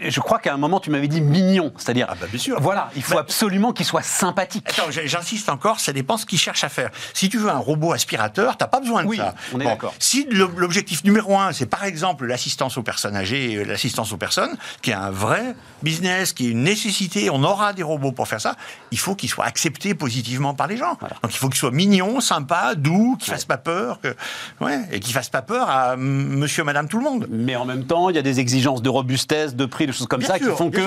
Je crois qu'à un moment, tu m'avais dit mignon, c'est-à-dire. Ah bah, bien sûr. Voilà, il faut Bah- absolument qu'ils soient sympathiques. Attends, j'insiste encore, ça dépend ce qu'ils cherchent à faire. Si tu veux un robot aspirateur, t'as pas besoin de Oui, ça. on est d'accord. Si l'objectif numéro un, c'est par exemple l'assistance aux personnes âgées, et l'assistance aux personnes, qui est un vrai business, qui est une nécessité, on aura des robots pour faire ça, il faut qu'ils soient acceptés positivement par les gens. Donc il faut qu'ils soient mignons, sympas, doux, qu'ils fassent pas peur, que, ouais, et qu'ils fassent pas peur à monsieur, madame, tout le monde. Mais en même temps, il y a des exigences de robustesse, de prix, de choses comme Bien ça sûr, qui font que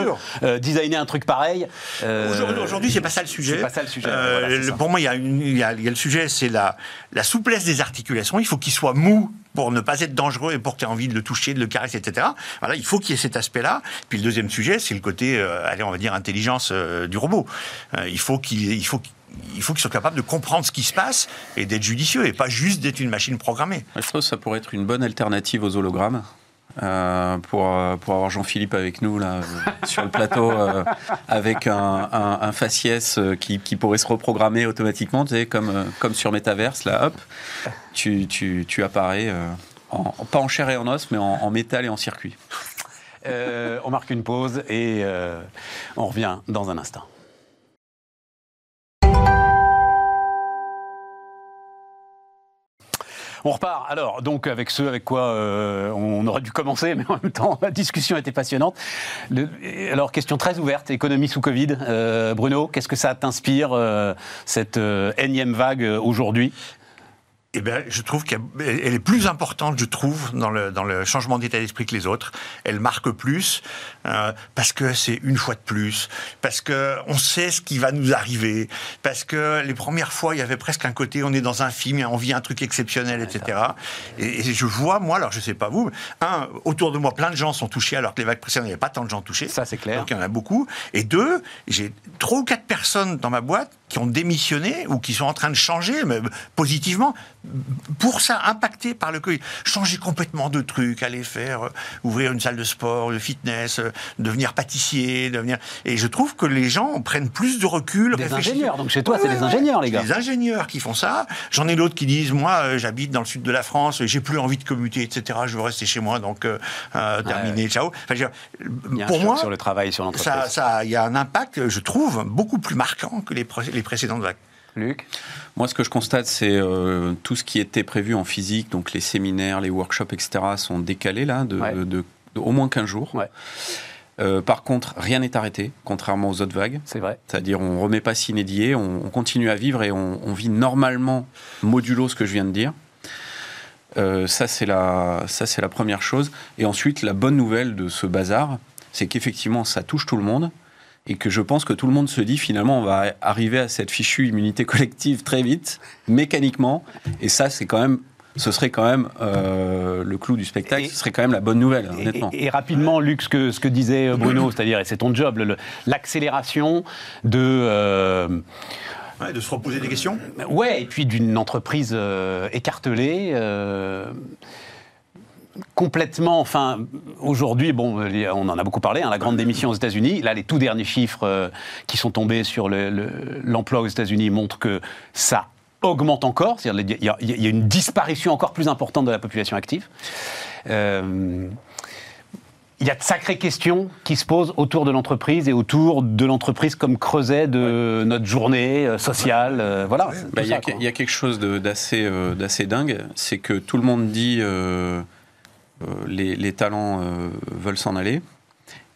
euh, designer un truc pareil. euh, Aujourd'hui, Aujourd'hui, c'est pas ça le sujet. c'est pas ça le sujet, Euh, voilà, c'est le- ça. pour moi, il y, a une- il y a, il y a le sujet, c'est la, la souplesse des articulations. Il faut qu'il soit mou pour ne pas être dangereux et pour que tu aies envie de le toucher, de le caresser, etc. Voilà, il faut qu'il y ait cet aspect-là. Puis le deuxième sujet, c'est le côté, euh, allez, on va dire, intelligence euh, du robot. Euh, il faut qu'il il faut qu'il- il faut qu'il soit capable de comprendre ce qui se passe et d'être judicieux et pas juste d'être une machine programmée. Je trouve que ça pourrait être une bonne alternative aux hologrammes? Euh, pour, euh, pour avoir Jean-Philippe avec nous là, euh, sur le plateau avec un, un, faciès qui, qui pourrait se reprogrammer automatiquement, tu sais, comme, comme sur Metaverse, là, hop, tu, tu, tu apparais, pas en chair et en os, mais en, métal et en circuit. on marque une pause et on revient dans un instant. On repart alors donc avec ce avec quoi euh, on aurait dû commencer, mais en même temps la discussion était passionnante. Alors question très ouverte, économie sous Covid. Euh, Bruno, qu'est-ce que ça t'inspire euh, cette énième vague aujourd'hui? Eh bien, je trouve qu'elle elle est plus importante, je trouve, dans le, dans le changement d'état d'esprit que les autres. Elle marque plus euh, parce que c'est une fois de plus, parce que on sait ce qui va nous arriver, parce que les premières fois, il y avait presque un côté, on est dans un film, et on vit un truc exceptionnel, etc. Et, et je vois, moi, alors je sais pas vous, un, autour de moi, plein de gens sont touchés, alors que les vagues précédentes, il n'y avait pas tant de gens touchés. Ça, c'est clair. Donc il y en a beaucoup. Et deux, j'ai trois ou quatre personnes dans ma boîte qui ont démissionné ou qui sont en train de changer, mais positivement, pour ça, impacté par le Covid. Changer complètement de trucs, aller faire, euh, ouvrir une salle de sport, de fitness, euh, devenir pâtissier, devenir. Et je trouve que les gens prennent plus de recul. Des ingénieurs, donc chez toi, c'est Ouais, ouais, ingénieurs, les gars. Des ingénieurs qui font ça. J'en ai d'autres qui disent, moi, euh, j'habite dans le sud de la France, j'ai plus envie de commuter, etc. Je veux rester chez moi, donc terminé, ciao. Enfin, je veux dire, Il y a un pour moi, sur le travail, sur l'entreprise. ça, ça, il y a un impact, je trouve, beaucoup plus marquant que les, pré- les précédentes vagues. Luc Moi, ce que je constate, c'est euh, tout ce qui était prévu en physique, donc les séminaires, les workshops, etc., sont décalés là, de, Ouais. de- de- au moins 15 jours. Ouais. Euh, par contre, rien n'est arrêté, contrairement aux autres vagues. C'est vrai. C'est-à-dire, on remet pas s'inédier, on, on continue à vivre et on, on vit normalement, modulo ce que je viens de dire. Euh, ça, c'est la, ça, c'est la première chose. Et ensuite, la bonne nouvelle de ce bazar, c'est qu'effectivement, ça touche tout le monde. Et que je pense que tout le monde se dit finalement, on va arriver à cette fichue immunité collective très vite, mécaniquement. Et ça, c'est quand même, ce serait quand même euh, le clou du spectacle. Et- ce serait quand même la bonne nouvelle, honnêtement. et- et rapidement, Luc, ce que, ce que disait euh, Bruno, c'est-à-dire, et c'est ton job, l'accélération de. euh, Ouais, de se reposer des questions. ouais, et puis d'une entreprise euh, écartelée. Complètement, enfin, aujourd'hui, bon, on en a beaucoup parlé, hein, la grande démission aux États-Unis. Là, les tout derniers chiffres euh, qui sont tombés sur le- le- l'emploi aux États-Unis montrent que ça augmente encore. C'est-à-dire, il y, a- il y a une disparition encore plus importante de la population active. Euh, il y a de sacrées questions qui se posent autour de l'entreprise et autour de l'entreprise comme creuset de notre journée euh, sociale. euh, voilà. Bah, Il y, a y quelque chose d'assez euh, dingue, c'est que tout le monde dit les, les talents euh, veulent s'en aller,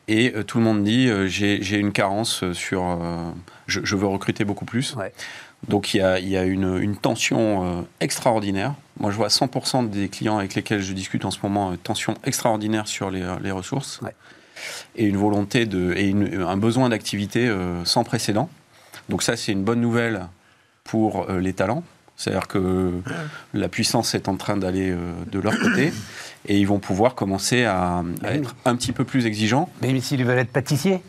et euh, tout le monde dit euh, j'ai une carence sur, euh, je, je veux recruter beaucoup plus. Ouais. Donc il y a, il y a une, une tension euh, extraordinaire. Moi je vois 100% des clients avec lesquels je discute en ce moment, euh, tension extraordinaire sur les, les ressources, Ouais. et une volonté de, et une- un besoin d'activité euh, sans précédent. Donc ça, c'est une bonne nouvelle pour les talents. C'est-à-dire que la puissance est en train d'aller de leur côté et ils vont pouvoir commencer à, être un petit peu plus exigeants. Mais s'ils veulent être pâtissiers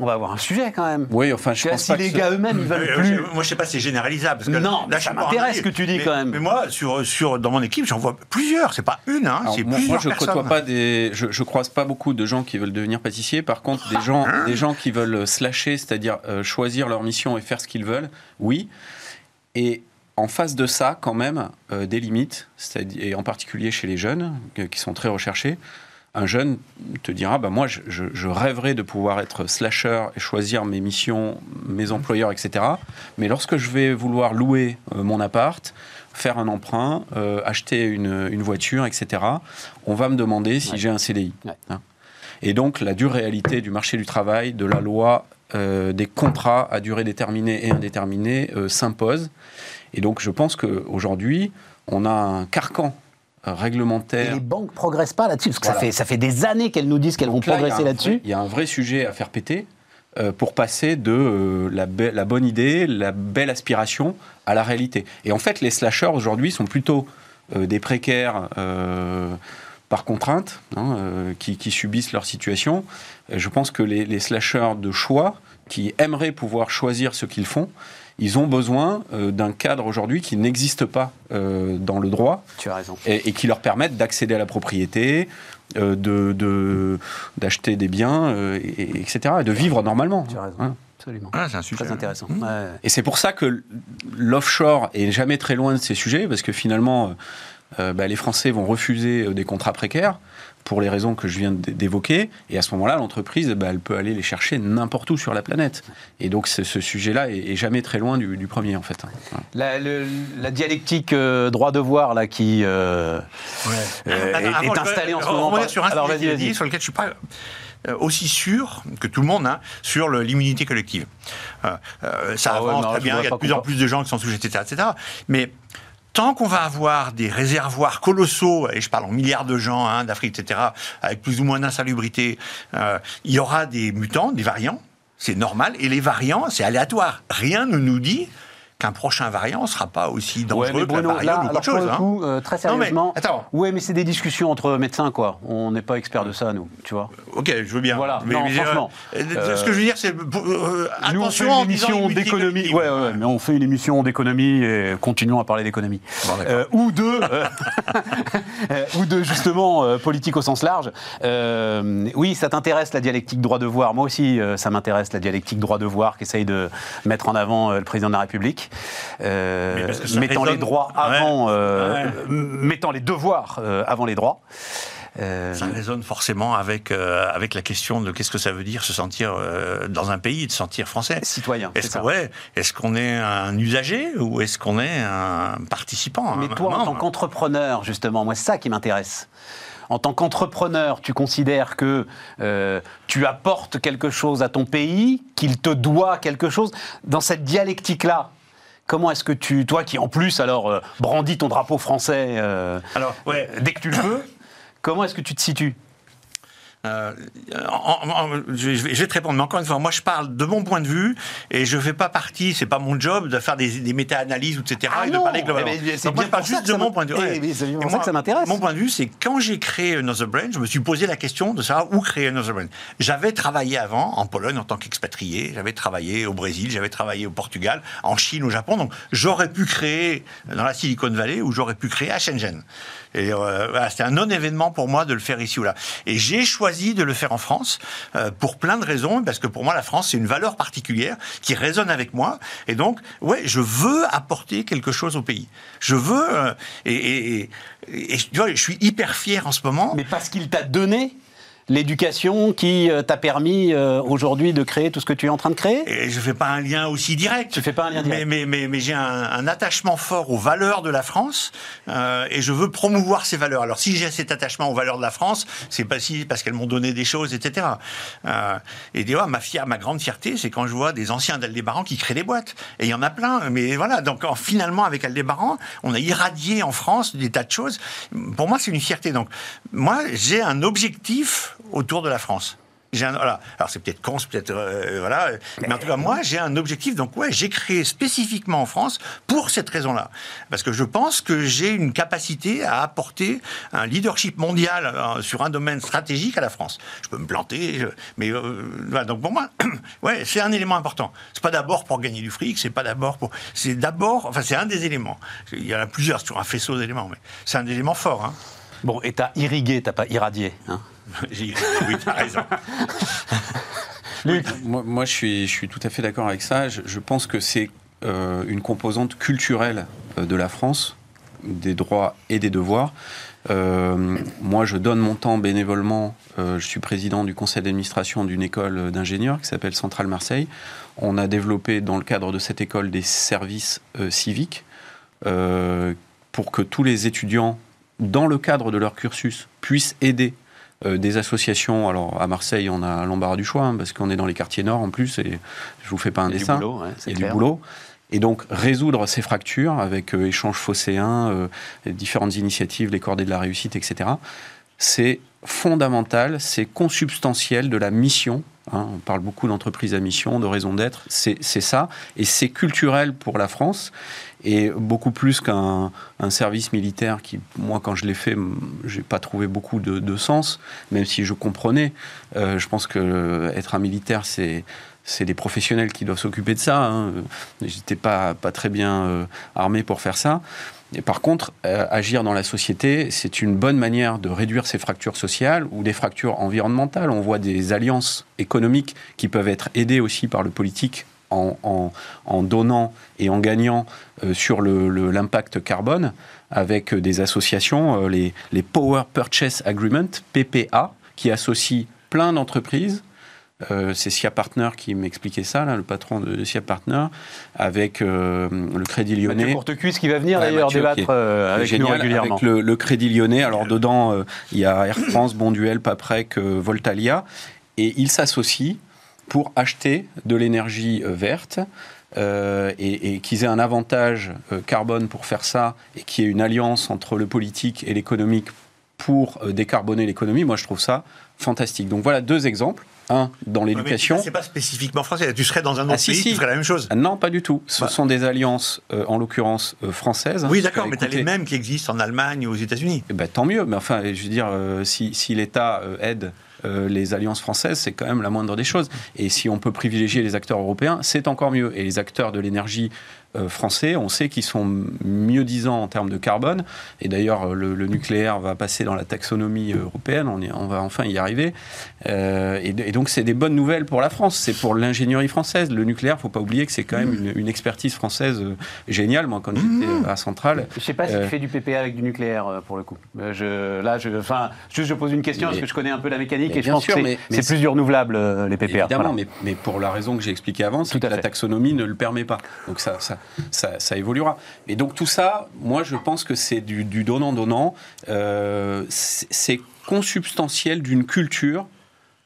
on va avoir un sujet quand même. Oui, enfin, je pense si les gars eux-mêmes ils veulent plus. Moi, je sais pas, c'est généralisable. Parce que non, là, ça m'intéresse ce que tu dis quand même. Mais moi, sur, sur dans mon équipe, j'en vois plusieurs. C'est pas une, hein, c'est plusieurs Moi, je côtoie pas des, je, je, croise pas beaucoup de gens qui veulent devenir pâtissiers. Par contre, des gens, hein des gens qui veulent slasher, c'est-à-dire euh, choisir leur mission et faire ce qu'ils veulent. Oui. Et en face de ça, quand même, euh, des limites, et en particulier chez les jeunes, qui sont très recherchés un jeune te dira bah moi je, rêverais de pouvoir être slasher et choisir mes missions, mes employeurs, etc. Mais lorsque je vais vouloir louer euh, mon appart, faire un emprunt, euh, acheter une, voiture, etc., on va me demander si j'ai un CDI. Hein. et donc la dure réalité du marché du travail, de la loi, euh, des contrats à durée déterminée et indéterminée s'impose. Et donc je pense qu'aujourd'hui, on a un carcan réglementaire. Et les banques progressent pas là-dessus, parce que ça, fait, ça fait des années qu'elles nous disent qu'elles vont progresser là-dessus. Il y a un vrai sujet à faire péter euh, pour passer de euh, la, la, bonne idée, la belle aspiration à la réalité. Et en fait, les slashers aujourd'hui sont plutôt euh, des précaires par contrainte, hein, qui, qui, subissent leur situation. je pense que les, les slashers de choix, qui aimeraient pouvoir choisir ce qu'ils font, ils ont besoin euh, d'un cadre aujourd'hui qui n'existe pas euh, dans le droit. Tu as raison. Et, qui leur permette d'accéder à la propriété, euh, de, d'acheter des biens, et, etc. Et de vivre normalement. Tu as raison. Hein. Absolument. Ah, c'est un sujet très intéressant. Mmh. Et c'est pour ça que l'offshore est jamais très loin de ces sujets, parce que finalement, bah, les Français vont refuser des contrats précaires pour les raisons que je viens d'évoquer. Et à ce moment-là, l'entreprise, bah, elle peut aller les chercher n'importe où sur la planète. Et donc, ce sujet-là est, jamais très loin du, premier, en fait. Hein. La, dialectique euh, droit-devoir, là, qui euh, euh, est, installée en ce moment. On sur un Alors, vas sur lequel je suis pas aussi sûr que tout le monde hein, sur l'immunité collective. ça ah avance très bien, il y a de plus en plus de gens qui sont sujets, etc. etc. Mais tant qu'on va avoir des réservoirs colossaux, et je parle en milliards de gens hein, d'Afrique, etc., avec plus ou moins d'insalubrité, euh, il y aura des mutants, des variants, c'est normal, et les variants, c'est aléatoire. Rien ne nous dit qu'un prochain variant ne sera pas aussi dangereux que la variant ou autre chose. Hein. Euh, très sérieusement, mais, attends. ouais, mais c'est des discussions entre médecins, quoi. On n'est pas expert de ça, nous, tu vois. Ok, je veux bien. Voilà, mais, non, franchement. Euh, ce que je veux dire, c'est euh, nous, on fait une émission d'économie. Ouais, ouais, mais on fait une émission d'économie et continuons à parler d'économie. ou de, ou de justement politique au sens large. oui, ça t'intéresse la dialectique droit-devoir. Moi aussi, ça m'intéresse la dialectique droit-devoir qu'essaye de mettre en avant le président de la République. Euh, mettant les droits avant, euh, mettant les devoirs euh, avant les droits. Ça résonne forcément avec, avec la question de qu'est-ce que ça veut dire se sentir dans un pays, de se sentir français. Citoyen. Est-ce ouais, est qu'on est un usager ou est-ce qu'on est un participant Mais toi, en tant qu'entrepreneur, justement, moi, c'est ça qui m'intéresse en tant qu'entrepreneur, tu considères que euh, tu apportes quelque chose à ton pays, qu'il te doit quelque chose. Dans cette dialectique-là, Comment est-ce que tu, toi qui en plus alors euh, brandis ton drapeau français euh, alors, ouais. dès que tu le veux, comment est-ce que tu te situes? Euh, je, vais, te répondre, mais encore une fois, moi je parle de mon point de vue et je ne fais pas partie, c'est pas mon job de faire des, méta-analyses, etc. Ah et de parler globalement. Eh ben, moi je parle juste de mon point de vue. Eh, c'est pour ça que ça m'intéresse. Mon point de vue, c'est quand j'ai créé Another Brain, je me suis posé la question de savoir où créer Another Brain. J'avais travaillé avant en Pologne en tant qu'expatrié, j'avais travaillé au Brésil, j'avais travaillé au Portugal, en Chine, au Japon, donc j'aurais pu créer dans la Silicon Valley ou j'aurais pu créer à Shenzhen. Et euh, c'était un non-événement pour moi de le faire ici ou là. Et j'ai choisi de le faire en France euh, pour plein de raisons, parce que pour moi, la France, c'est une valeur particulière qui résonne avec moi. Et donc, ouais, je veux apporter quelque chose au pays. Je veux. Euh, et, et, et, tu vois, je suis hyper fier en ce moment. Mais parce qu'il t'a donné l'éducation qui euh, t'a permis euh, aujourd'hui de créer tout ce que tu es en train de créer? Et je fais pas un lien aussi direct. Tu fais pas un lien direct. Mais, mais, mais, j'ai un, attachement fort aux valeurs de la France euh, et je veux promouvoir ces valeurs. Alors si j'ai cet attachement aux valeurs de la France, c'est pas si parce qu'elles m'ont donné des choses, etc. et des ma fière, ma grande fierté, c'est quand je vois des anciens d'Aldébaran qui créent des boîtes. Et il y en a plein. Mais voilà, donc finalement avec Aldébaran, on a irradié en France des tas de choses. Pour moi, c'est une fierté. Donc moi, j'ai un objectif autour de la France. j'ai un, voilà. Alors c'est peut-être con, c'est peut-être euh, voilà, mais en tout cas moi j'ai un objectif. Donc ouais, j'ai créé spécifiquement en France pour cette raison-là, parce que je pense que j'ai une capacité à apporter un leadership mondial euh, sur un domaine stratégique à la France. Je peux me planter, mais euh, voilà. Donc pour moi, ouais, c'est un élément important. C'est pas d'abord pour gagner du fric, c'est pas d'abord pour, c'est d'abord, enfin c'est un des éléments. Il y en a plusieurs sur un faisceau d'éléments, mais c'est un élément fort. Hein. Bon, et t'as irrigué, t'as pas irradié. Hein oui, t'as raison. moi, je, suis, je suis tout à fait d'accord avec ça. Je, pense que c'est euh, une composante culturelle euh, de la France, des droits et des devoirs. Euh, moi, je donne mon temps bénévolement. je suis président du conseil d'administration d'une école d'ingénieurs qui s'appelle Centrale Marseille. On a développé dans le cadre de cette école des services civiques pour que tous les étudiants, dans le cadre de leur cursus, puissent aider euh, des associations. Alors à Marseille, on a l'embarras du choix hein, parce qu'on est dans les quartiers nord en plus et je vous fais pas un dessin. Du boulot, Il y a du boulot. Et donc résoudre ces fractures avec euh, échanges phocéens, euh, différentes initiatives, les cordées de la réussite, etc. C'est fondamental, c'est consubstantiel de la mission. Hein. on parle beaucoup d'entreprise à mission, de raison d'être. C'est ça. Et c'est culturel pour la France et beaucoup plus qu'un service militaire qui, moi, quand je l'ai fait, j'ai pas trouvé beaucoup de, sens, même si je comprenais. Euh, je pense que être un militaire, c'est c'est des professionnels qui doivent s'occuper de ça. Hein. J'étais pas pas très bien euh, armé pour faire ça. Et par contre, euh, agir dans la société, c'est une bonne manière de réduire ces fractures sociales ou des fractures environnementales. On voit des alliances économiques qui peuvent être aidées aussi par le politique en, donnant et en gagnant euh, sur l'impact carbone avec des associations, euh, les, les, Power Purchase Agreement, PPA, qui associent plein d'entreprises. Euh, c'est SIA Partner qui m'expliquait ça, le patron de, SIA Partner, avec le Crédit Lyonnais. Porte-Cuisse qui va venir d'ailleurs débattre avec nous régulièrement. Avec le, Crédit Lyonnais. Alors dedans, il y a Air France, Bonduel, Paprec, Voltalia. Et ils s'associent pour acheter de l'énergie euh, verte. Euh, et, qu'ils aient un avantage euh, carbone pour faire ça, et qu'il y ait une alliance entre le politique et l'économique pour décarboner l'économie, moi je trouve ça fantastique. Donc voilà deux exemples. Un, dans l'éducation. C'est pas spécifiquement français. Tu serais dans un autre ah, pays, tu ferais la même chose. Non, pas du tout. Ce bah. sont des alliances, en l'occurrence françaises. Oui, d'accord, mais tu as les mêmes qui existent en Allemagne ou aux États-Unis. Eh ben, tant mieux. Mais enfin, je veux dire, si, si l'État aide euh, les alliances françaises, c'est quand même la moindre des choses. Et si on peut privilégier les acteurs européens, c'est encore mieux. Et les acteurs de l'énergie euh, français, on sait qu'ils sont mieux disants en termes de carbone. Et d'ailleurs, le, nucléaire va passer dans la taxonomie européenne, on, on va enfin y arriver. Euh, et, donc, c'est des bonnes nouvelles pour la France, c'est pour l'ingénierie française. Le nucléaire, il ne faut pas oublier que c'est quand même une, expertise française euh, géniale. Moi, quand j'étais mmh. à Centrale. Je ne sais pas si tu fais du PPA avec du nucléaire, pour le coup. Je, là, je, enfin, juste je pose une question, parce que je connais un peu la mécanique et je pense que c'est plus du renouvelable, les PPA. Évidemment, mais, mais, pour la raison que j'ai expliquée avant, c'est que la taxonomie ne le permet pas. Donc, ça, ça ça, évoluera. Et donc tout ça, moi je pense que c'est du donnant-donnant. Euh, c'est consubstantiel d'une culture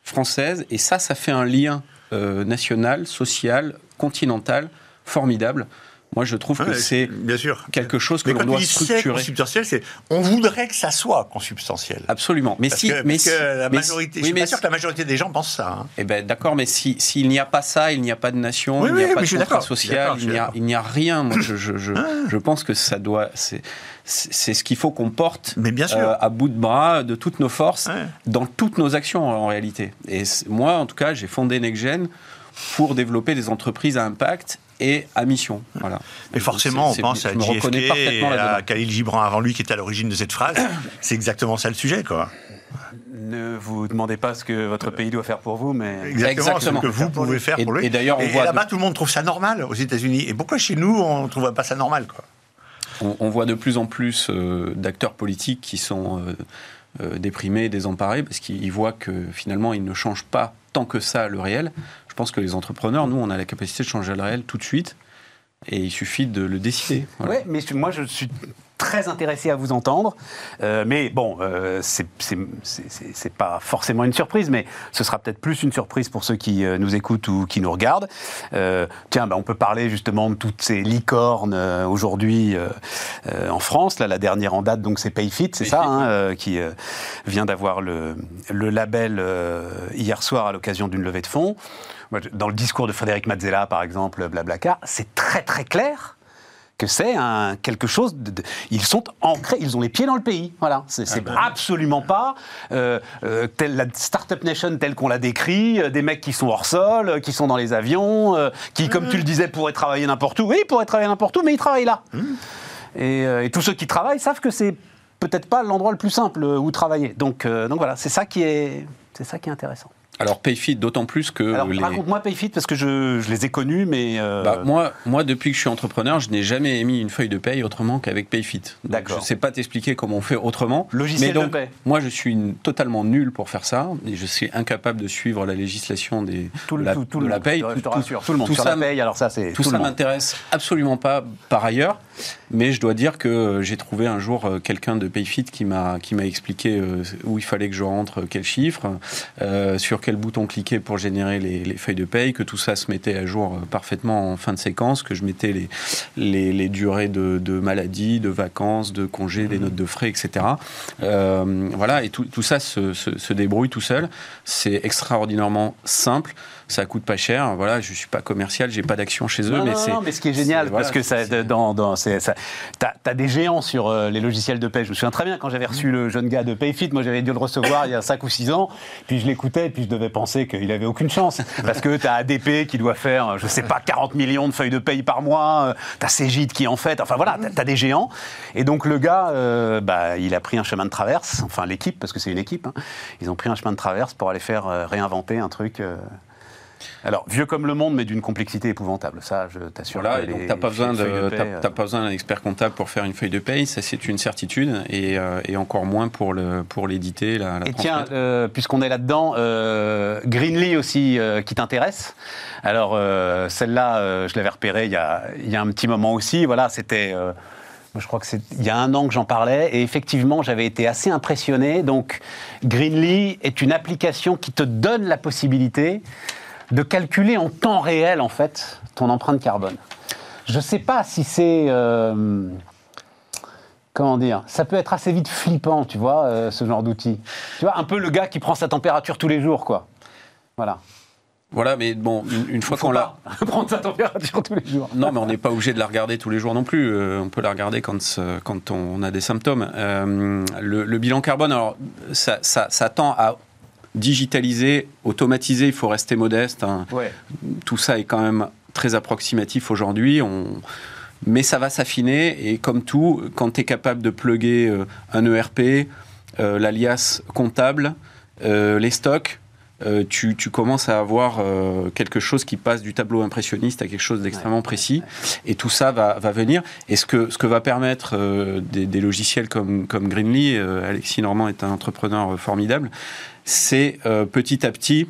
française, et ça, ça fait un lien euh, national, social, continental formidable. Moi, je trouve que c'est bien sûr quelque chose que l'on doit structurer. Consubstantiel, c'est on voudrait que ça soit consubstantiel. Absolument. Mais si, mais la majorité, je suis pas sûr que la majorité des gens pensent ça. Hein. Eh ben, d'accord, mais s'il si, n'y a pas ça, il n'y a pas de nation, il n'y a pas de contrat social, il n'y a, rien. Moi, je, je, je, ah. je, pense que ça doit. C'est ce qu'il faut qu'on porte mais bien sûr. Euh, à bout de bras de toutes nos forces dans toutes nos actions en réalité. Et moi, en tout cas, j'ai fondé NextGen pour développer des entreprises à impact et à mission. Voilà. Mais forcément, on pense à JFK et à Khalil Gibran avant lui qui est à l'origine de cette phrase. C'est exactement ça le sujet, quoi. Ne vous demandez pas ce que votre pays doit faire pour vous, mais exactement, ce que vous pouvez faire pour lui. Et, d'ailleurs, on voit là-bas, tout le monde trouve ça normal aux États-Unis. Et pourquoi chez nous, on ne trouve pas ça normal, quoi? On, voit de plus en plus euh, d'acteurs politiques qui sont euh, euh, déprimés, désemparés, parce qu'ils voient que finalement, ils ne changent pas tant que ça le réel. Je pense que les entrepreneurs, nous, on a la capacité de changer le réel tout de suite. Et il suffit de le décider. Oui, mais moi, je suis très intéressé à vous entendre. Euh, mais bon, euh, c'est pas forcément une surprise, mais ce sera peut-être plus une surprise pour ceux qui euh, nous écoutent ou qui nous regardent. Euh, tiens, bah, on peut parler justement de toutes ces licornes aujourd'hui en France. Là, la dernière en date, donc c'est Payfit, c'est ça, hein, qui vient d'avoir le, le, label hier soir à l'occasion d'une levée de fonds. Dans le discours de Frédéric Mazzella, par exemple, Blablacar, c'est très très clair que c'est un, quelque chose. De, ils sont ancrés, ils ont les pieds dans le pays. Voilà, c'est ah ben absolument pas euh, euh, telle la Startup Nation telle qu'on l'a décrit, euh, des mecs qui sont hors sol, qui sont dans les avions, qui, comme tu le disais, pourraient travailler n'importe où. Oui, ils pourraient travailler n'importe où, mais ils travaillent là. Mmh. Et, et, tous ceux qui travaillent savent que c'est peut-être pas l'endroit le plus simple où travailler. Donc, donc voilà, c'est ça qui est, c'est ça qui est intéressant. Alors Payfit, d'autant plus que. Alors, raconte-moi Payfit parce que je, je, les ai connus, mais. Euh, bah, moi, moi, depuis que je suis entrepreneur, je n'ai jamais émis une feuille de paye autrement qu'avec Payfit. D'accord. Je ne sais pas t'expliquer comment on fait autrement. Logiciel mais de paie. Moi, je suis totalement nul pour faire ça et je suis incapable de suivre la législation des, tout le, la, tout, de la paye. Je te, rassure, tout le monde. Tout ça, la paye, alors ça, c'est. Tout, tout ça m'intéresse absolument pas par ailleurs, mais je dois dire que j'ai trouvé un jour euh, quelqu'un de Payfit qui m'a expliqué euh, où il fallait que je rentre, quel chiffre, euh, sur quel bouton cliquer pour générer les, feuilles de paye, que tout ça se mettait à jour euh, parfaitement en fin de séquence, que je mettais les, les, durées de, maladie, de vacances, de congés, des mmh. notes de frais, etc. Euh, voilà, et tout, tout ça se, se, débrouille tout seul. C'est extraordinairement simple ça coûte pas cher. Voilà, je suis pas commercial, j'ai pas d'action chez eux, mais c'est. mais ce qui est génial, parce que ça, dans, dans ça, t'as as des géants sur euh, les logiciels de paie. Je me souviens très bien quand j'avais reçu le jeune gars de Payfit, moi j'avais dû le recevoir il y a 5 ou 6 ans, puis je l'écoutais, puis je devais penser qu'il avait aucune chance, parce que tu as ADP qui doit faire, je sais pas, 40 millions de feuilles de paye par mois, euh, tu as Cégide qui en fait, enfin voilà, tu as, des géants, et donc le gars, euh, bah, il a pris un chemin de traverse, enfin l'équipe, parce que c'est une équipe, hein. ils ont pris un chemin de traverse pour aller faire réinventer un truc. Alors, vieux comme le monde, mais d'une complexité épouvantable. Ça, je t'assure. Voilà, donc t'as pas besoin de, euh, pas besoin d'un expert comptable pour faire une feuille de paye, ça c'est une certitude, et, euh, encore moins pour le pour l'éditer. La, et tiens, euh, puisqu'on est là-dedans, Greenly aussi qui t'intéresse. Alors celle-là, je l'avais repérée il y, a, y a un petit moment aussi. Voilà, c'était je crois que c'est il y a un an que j'en parlais et effectivement j'avais été assez impressionné. Donc Greenly est une application qui te donne la possibilité de calculer en temps réel, en fait, ton empreinte carbone. Je ne sais pas si c'est... Euh, comment dire Ça peut être assez vite flippant, tu vois, euh, ce genre d'outil. Tu vois, un peu le gars qui prend sa température tous les jours, quoi. Voilà. Voilà, mais bon, une, fois qu'on l'a. prendre sa température tous les jours. Non, mais on n'est pas obligé de la regarder tous les jours non plus. Euh, on peut la regarder quand, quand on a des symptômes. le, bilan carbone, alors, ça, ça, ça tend à digitaliser, automatiser, il faut rester modeste. Hein. Tout ça est quand même très approximatif aujourd'hui. On... Mais ça va s'affiner et comme tout, quand tu es capable de plugger euh, un ERP, euh, l'alias comptable, euh, les stocks, tu, commences à avoir quelque chose qui passe du tableau impressionniste à quelque chose d'extrêmement précis. Et tout ça va, venir. Et ce que, ce que va permettre des, logiciels comme, comme Greenly, Alexis Normand est un entrepreneur formidable, c'est euh, petit à petit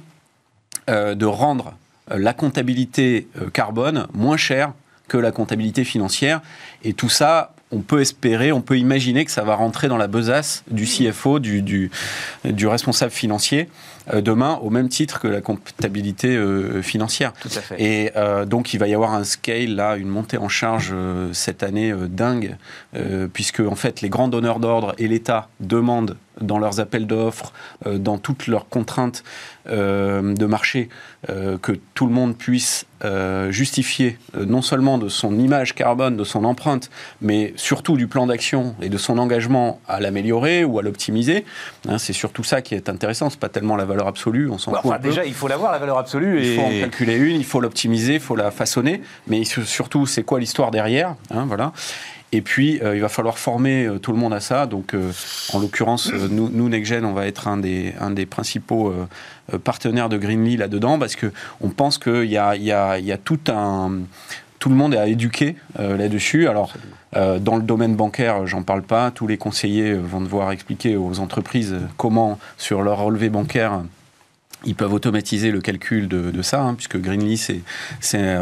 euh, de rendre euh, la comptabilité carbone moins chère que la comptabilité financière. Et tout ça, on peut espérer, on peut imaginer que ça va rentrer dans la besace du CFO, du, du, responsable financier, demain, au même titre que la comptabilité financière. Tout à fait. Et donc, il va y avoir un scale, là, une montée en charge cette année dingue, puisque, en fait, les grands donneurs d'ordre et l'État demandent dans leurs appels d'offres, euh, dans toutes leurs contraintes euh, de marché, euh, que tout le monde puisse justifier non seulement de son image carbone, de son empreinte, mais surtout du plan d'action et de son engagement à l'améliorer ou à l'optimiser. Hein, c'est surtout ça qui est intéressant, c'est pas tellement la valeur absolue, on s'en fout. déjà, il faut l'avoir la valeur absolue. Il faut en calculer une, il faut l'optimiser, il faut la façonner, mais surtout, c'est quoi l'histoire derrière hein, voilà. Et puis, euh, il va falloir former euh, tout le monde à ça. Donc, euh, en l'occurrence, nous, nous, NextGen, on va être un des, un des principaux partenaires de Greenly là-dedans parce qu'on pense qu'il y a, y, a, y a tout un tout le monde est à éduquer là-dessus. Alors, dans le domaine bancaire, j'en parle pas. Tous les conseillers vont devoir expliquer aux entreprises comment, sur leur relevé bancaire, ils peuvent automatiser le calcul de, ça, hein, puisque Greenly, c'est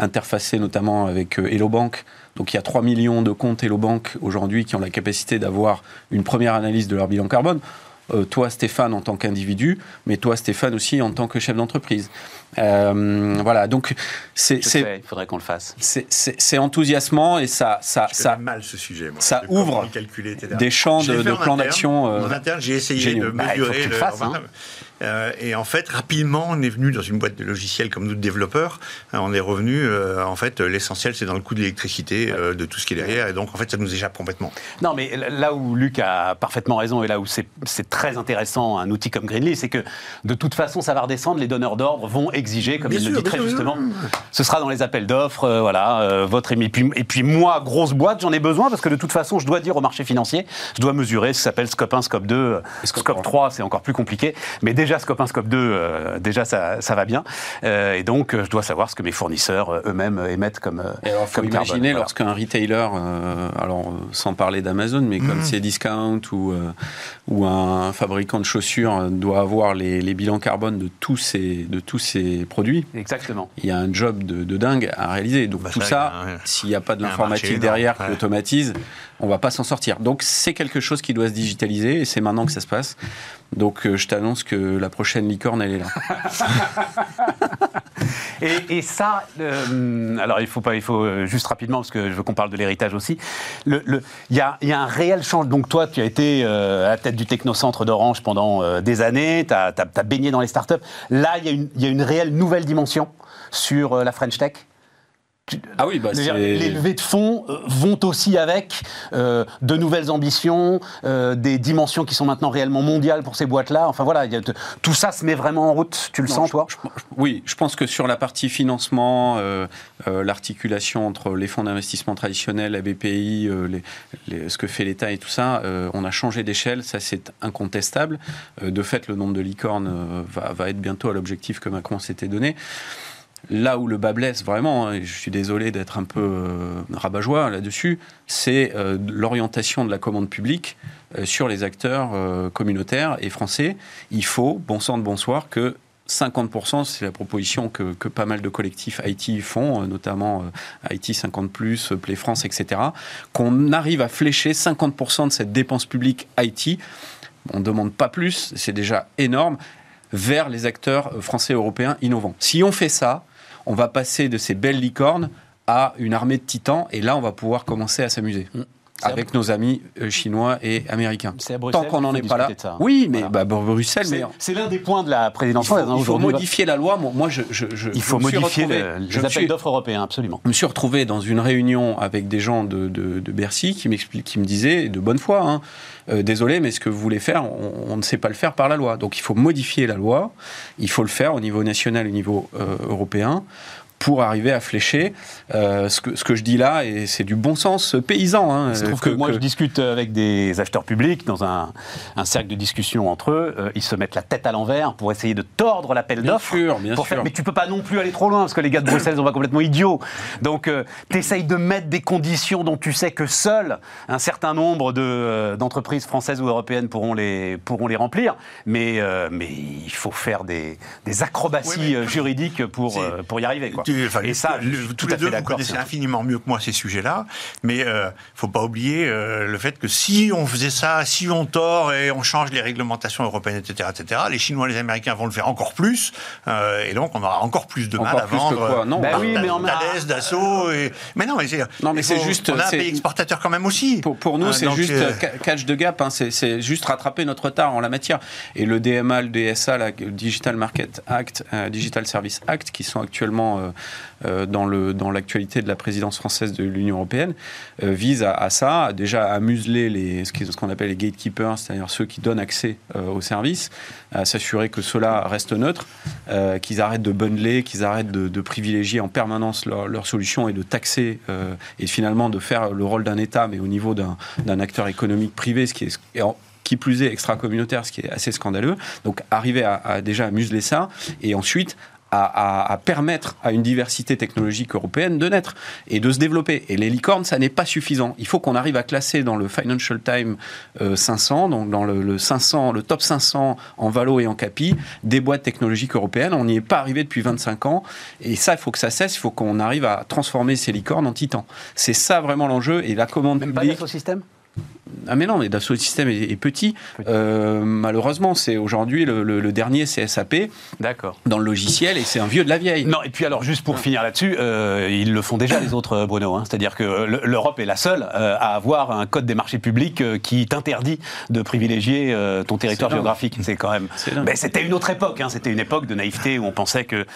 interfacé notamment avec Hello Bank Donc il y a 3 millions de comptes Hello Bank aujourd'hui qui ont la capacité d'avoir une première analyse de leur bilan carbone. Euh, toi Stéphane en tant qu'individu, mais toi Stéphane aussi en tant que chef d'entreprise. Euh, voilà, donc c'est. Il faudrait qu'on le fasse. C'est enthousiasmant et ça. ça, Je ça mal ce sujet. Moi, ça de ouvre calculer, des champs de, de interne. d'action. euh, En interne, j'ai essayé de Bah, il faut mesurer que tu le le- fasses, hein. Euh, et en fait, rapidement, on est venu dans une boîte de logiciels comme nous, de développeurs. Euh, on est revenu, euh, en fait, l'essentiel, c'est dans le coût de l'électricité, euh, de tout ce qui est derrière. Et donc, en fait, ça nous échappe complètement. Non, mais là où Luc a parfaitement raison et là où c'est très intéressant un outil comme Greenly, c'est que de toute façon, ça va redescendre. Les donneurs d'ordre vont exiger, comme Bien il le dit très sûr, justement, ce sera dans les appels d'offres, euh, voilà, euh, votre émis. Et puis, et puis moi, grosse boîte, j'en ai besoin parce que de toute façon, je dois dire au marché financier, je dois mesurer ce qui s'appelle scope 1, scope 2, euh, scope scope 3, c'est encore plus compliqué. Mais déjà, scope 1, scope 2, euh, déjà, ça, ça va bien. Euh, et donc, euh, je dois savoir ce que mes fournisseurs eux-mêmes émettent comme. Et alors, faut comme imaginer voilà. lorsqu'un retailer, euh, alors sans parler d'Amazon, mais comme c'est Discount ou, euh, ou un fabricant de chaussures doit avoir les, les bilans carbone de tous ces, de tous ces produits, Exactement. il y a un job de, de dingue à réaliser. Donc Bah, tout ça, s'il n'y a pas de l'informatique derrière énorme, qui ouais. automatise, on va pas s'en sortir. Donc c'est quelque chose qui doit se digitaliser et c'est maintenant que ça se passe. Donc euh, je t'annonce que la prochaine licorne, elle est là. Et, ça, euh, alors il faut pas, il faut euh, juste rapidement parce que je veux qu'on parle de l'héritage aussi. Il y, a, un réel changement. Donc toi, tu as été à la tête du technocentre d'Orange pendant des années. Tu as, baigné dans les startups. Là, il y, a une- réelle nouvelle dimension sur la French Tech. Ah oui, bah, les levées de fonds euh, vont aussi avec euh, de nouvelles ambitions, euh, des dimensions qui sont maintenant réellement mondiales pour ces boîtes-là. Enfin voilà, y a tout ça se met vraiment en route. Tu le Non, sens, je- toi je- je- Oui, je pense que sur la partie financement, euh, euh, l'articulation entre les fonds d'investissement traditionnels, la BPI, euh, les- les- ce que fait l'État et tout ça, euh, on a changé d'échelle, ça c'est incontestable. Euh, de fait, le nombre de licornes va, va être bientôt à l'objectif que Macron s'était donné. Là où le bas blesse vraiment, hein, et je suis désolé d'être un peu euh, rabat-joie là-dessus, c'est euh, l'orientation de la commande publique euh, sur les acteurs euh, communautaires et français. Il faut, bon sang de bonsoir, que 50%, c'est la proposition que, que pas mal de collectifs IT font, notamment IT 50+, euh, Play France, etc., qu'on arrive à flécher 50% de cette dépense publique IT, on ne demande pas plus, c'est déjà énorme, vers les acteurs français et européens innovants. Si on fait ça, on va passer de ces belles licornes à une armée de titans, et là, on va pouvoir commencer à s'amuser. Avec nos amis euh, chinois et américains. C'est à Bruxelles Tant qu'on n'en est pas là. Oui, mais Voilà. bah, Bruxelles, mais C'est l'un des points de la présidence il faut, il modifier la loi. Moi, je, je- je- Il faut modifier retrouvé- le- les appels suis- d'offres européens, absolument. je me suis retrouvé dans une réunion avec des gens de, de- de Bercy qui, m'expliquent- qui me disaient, de bonne foi, hein, euh, désolé, mais ce que vous voulez faire, on, on ne sait pas le faire par la loi. Donc il faut modifier la loi, il faut le faire au niveau national au niveau euh, européen pour arriver à flécher euh, ce, que, ce que je dis là, et c'est du bon sens paysan. hein, Il se euh, trouve que, moi, je discute avec des acheteurs publics dans un, un cercle de discussion entre eux. Euh, ils se mettent la tête à l'envers pour essayer de tordre l'appel Bien d'offres. sûr, bien pour sûr. faire- mais tu peux pas non plus aller trop loin parce que les gars de Bruxelles sont pas complètement idiots. Donc, tu essayes de mettre des conditions dont tu sais que seuls un certain nombre de, euh, d'entreprises françaises ou européennes pourront les, pourront les remplir. Mais, euh, mais il faut faire des, des acrobaties Oui, mais- euh, juridiques pour, euh, pour y arriver. Quoi. Tu- enfin, Et ça, le- tout à les deux, fait vous d'accord. infiniment mieux que moi ces sujets-là, mais il ne faut pas oublier euh, le fait que si on faisait ça, si on tord et on change les réglementations européennes, etc., etc., les Chinois et les Américains vont le faire encore plus, euh, et donc on aura encore plus de mal Encore à plus que vendre. quoi? Non, Ben bah, oui, mais en- Thales, Dassault, et... mais non, mais c'est, Non, mais c'est juste- On a un pays exportateur quand même aussi. Pour, pour nous, Euh, c'est juste euh, ca- catch de gap, hein, c'est- juste rattraper notre retard en la matière. Et le DMA, le DSA, la Digital Market Act, euh, Digital Service Act, qui sont actuellement euh, euh, dans le dans l'actualité de la présidence française de l'Union européenne, euh, visent à, ça, déjà à museler ce qu'on appelle les gatekeepers, c'est-à-dire ceux qui donnent accès euh, aux services, à s'assurer que ceux-là restent neutres, euh, qu'ils arrêtent de bundler, qu'ils arrêtent de, privilégier en permanence leur- leurs solutions et de taxer euh, et finalement de faire le rôle d'un État, mais au niveau d'un acteur économique privé, ce qui est qui plus est extra-communautaire, ce qui est assez scandaleux. Donc arriver à, à déjà à museler ça et ensuite à, permettre à une diversité technologique européenne de naître et de se développer. Et les licornes, ça n'est pas suffisant. Il faut qu'on arrive à classer dans le Financial Times 500, donc dans le, 500, le top 500 en Valo et en Capi, des boîtes technologiques européennes. On n'y est pas arrivé depuis 25 ans. Et ça, il faut que ça cesse. Il faut qu'on arrive à transformer ces licornes en titans. C'est ça vraiment l'enjeu. Et la commande Même publique. Pas ah mais non, mais Dassault Systèmes est, petit. Euh, malheureusement, c'est aujourd'hui le, dernier, c'est SAP. D'accord. Dans le logiciel, et c'est un vieux de la vieille. Non, et puis alors juste pour finir là-dessus, euh, ils le font déjà les autres, Bruno. Hein. C'est-à-dire que l'Europe est la seule euh, à avoir un code des marchés publics qui t'interdit de privilégier ton territoire géographique. C'est quand même. Mais c'était une autre époque. Hein. C'était une époque de naïveté où on pensait que,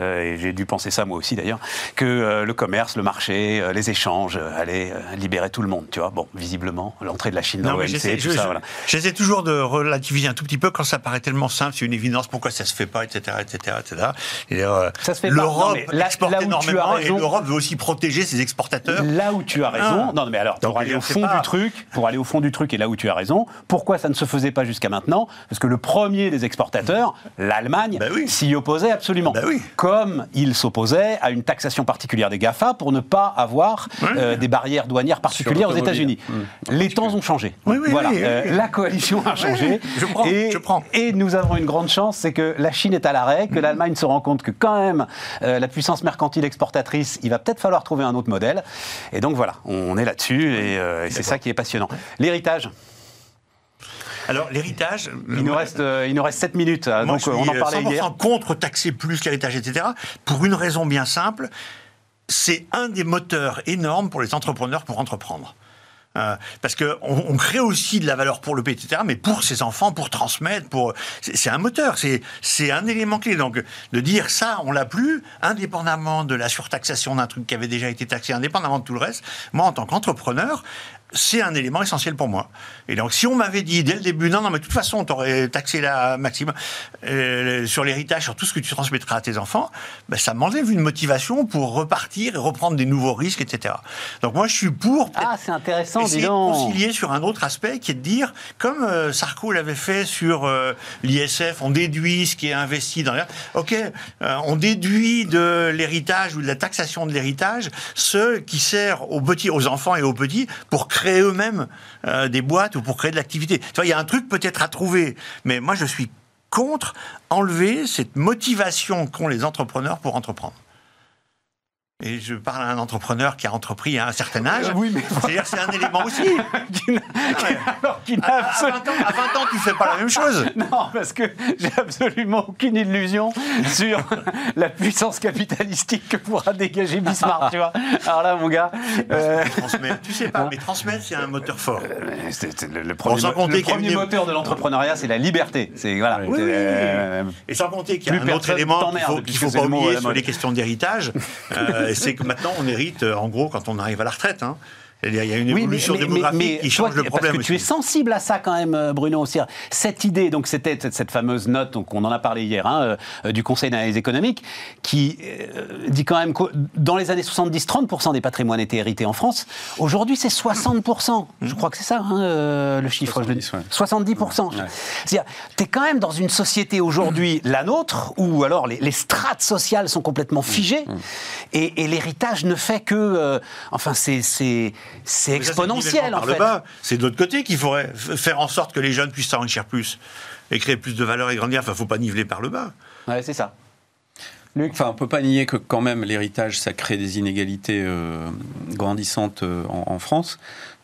et j'ai dû penser ça moi aussi d'ailleurs, que le commerce, le marché, les échanges allaient libérer tout le monde. Tu vois. Bon, visiblement, l'entrée de la Chine dans l'OMC, tout ça. Voilà. J'essaie toujours de relativiser un tout petit peu quand ça paraît tellement simple, c'est une évidence, pourquoi ça se fait pas, etc., etc., etc. Et, euh, ça se fait L'Europe exporte énormément et l'Europe veut aussi protéger ses exportateurs. Là où tu as raison, ah. non mais alors pour aller au fond du truc, pour aller au fond du truc et là où tu as raison, pourquoi ça ne se faisait pas jusqu'à maintenant? Parce que le premier des exportateurs, l'Allemagne, bah s'y opposait absolument. Bah oui. Comme il s'opposait à une taxation particulière des Gafa pour ne pas avoir euh, des barrières douanières particulières aux États-Unis. Mmh. Les temps ont changé. voilà, euh, la coalition a changé. je prends, et, je prends. Et nous avons une grande chance, c'est que la Chine est à l'arrêt, que l'Allemagne se rend compte que quand même euh, la puissance mercantile exportatrice, il va peut-être falloir trouver un autre modèle. Et donc voilà, on est là-dessus et, euh, c'est ça qui est passionnant. L'héritage. Alors l'héritage, il nous reste il nous reste 7 minutes. Hein, donc on en parlait hier. contre taxer plus l'héritage, etc. Pour une raison bien simple, c'est un des moteurs énormes pour les entrepreneurs pour entreprendre. Euh, parce qu'on on crée aussi de la valeur pour le pays, etc., mais pour ses enfants, pour transmettre, pour c'est un moteur, c'est un élément clé. Donc de dire ça, on l'a plus, indépendamment de la surtaxation d'un truc qui avait déjà été taxé, indépendamment de tout le reste, moi en tant qu'entrepreneur, c'est un élément essentiel pour moi. Et donc, si on m'avait dit dès le début, non, non, mais de toute façon, tu aurais taxé la maximum euh, sur l'héritage, sur tout ce que tu transmettras à tes enfants, ben, ça m'enlève une motivation pour repartir et reprendre des nouveaux risques, etc. Donc, moi, je suis pour. Ah, c'est intéressant, essayer de concilier sur un autre aspect qui est de dire, comme euh, Sarko l'avait fait sur euh, l'ISF, on déduit ce qui est investi dans l'air. Ok, on déduit de l'héritage ou de la taxation de l'héritage ce qui sert aux petits, aux enfants et aux petits pour créer eux-mêmes euh, des boîtes ou pour créer de l'activité. Il y a un truc peut-être à trouver, mais moi je suis contre enlever cette motivation qu'ont les entrepreneurs pour entreprendre. Et je parle à un entrepreneur qui a entrepris à un certain âge. Euh, oui, mais c'est-à-dire c'est un élément aussi. qui à, à, 20 ans, à 20 ans, tu fais pas la même chose. Non, parce que j'ai absolument aucune illusion sur la puissance capitalistique que pourra dégager Bismarck, tu vois. Alors là, mon gars. Euh... Tu sais pas, hein mais transmettre, c'est un moteur fort. Euh, c'est, le, premier, le premier moteur de l'entrepreneuriat, c'est la liberté. C'est voilà. Oui. Euh, Et sans compter qu'il y a un autre élément qu'il faut, faut pas oublier sur les questions d'héritage. c'est que maintenant, on hérite, euh, en gros, quand on arrive à la retraite. Hein. Il y a une évolution démographique qui change le problème. Parce que tu es sensible à ça quand même, euh, Bruno. Aussi. Cette idée, donc c'était cette fameuse note, donc on en a parlé hier, hein, euh, du Conseil d'analyse économique, qui dit quand même que dans les années 70, 30% des patrimoines étaient hérités en France. Aujourd'hui, c'est 60%. Je crois que c'est ça, hein, le chiffre. 70, je le dis. 70%. C'est-à-dire, tu es quand même dans une société aujourd'hui, la nôtre, où alors les, strates sociales sont complètement figées, mmh. et, et l'héritage ne fait que... enfin, c'est c'est exponentiel en fait. C'est de l'autre côté qu'il faudrait faire en sorte que les jeunes puissent s'enrichir plus et créer plus de valeur et grandir. Enfin, faut pas niveler par le bas. Ouais, c'est ça. Luc enfin, on peut pas nier que quand même l'héritage, ça crée des inégalités euh, grandissantes euh, en, France.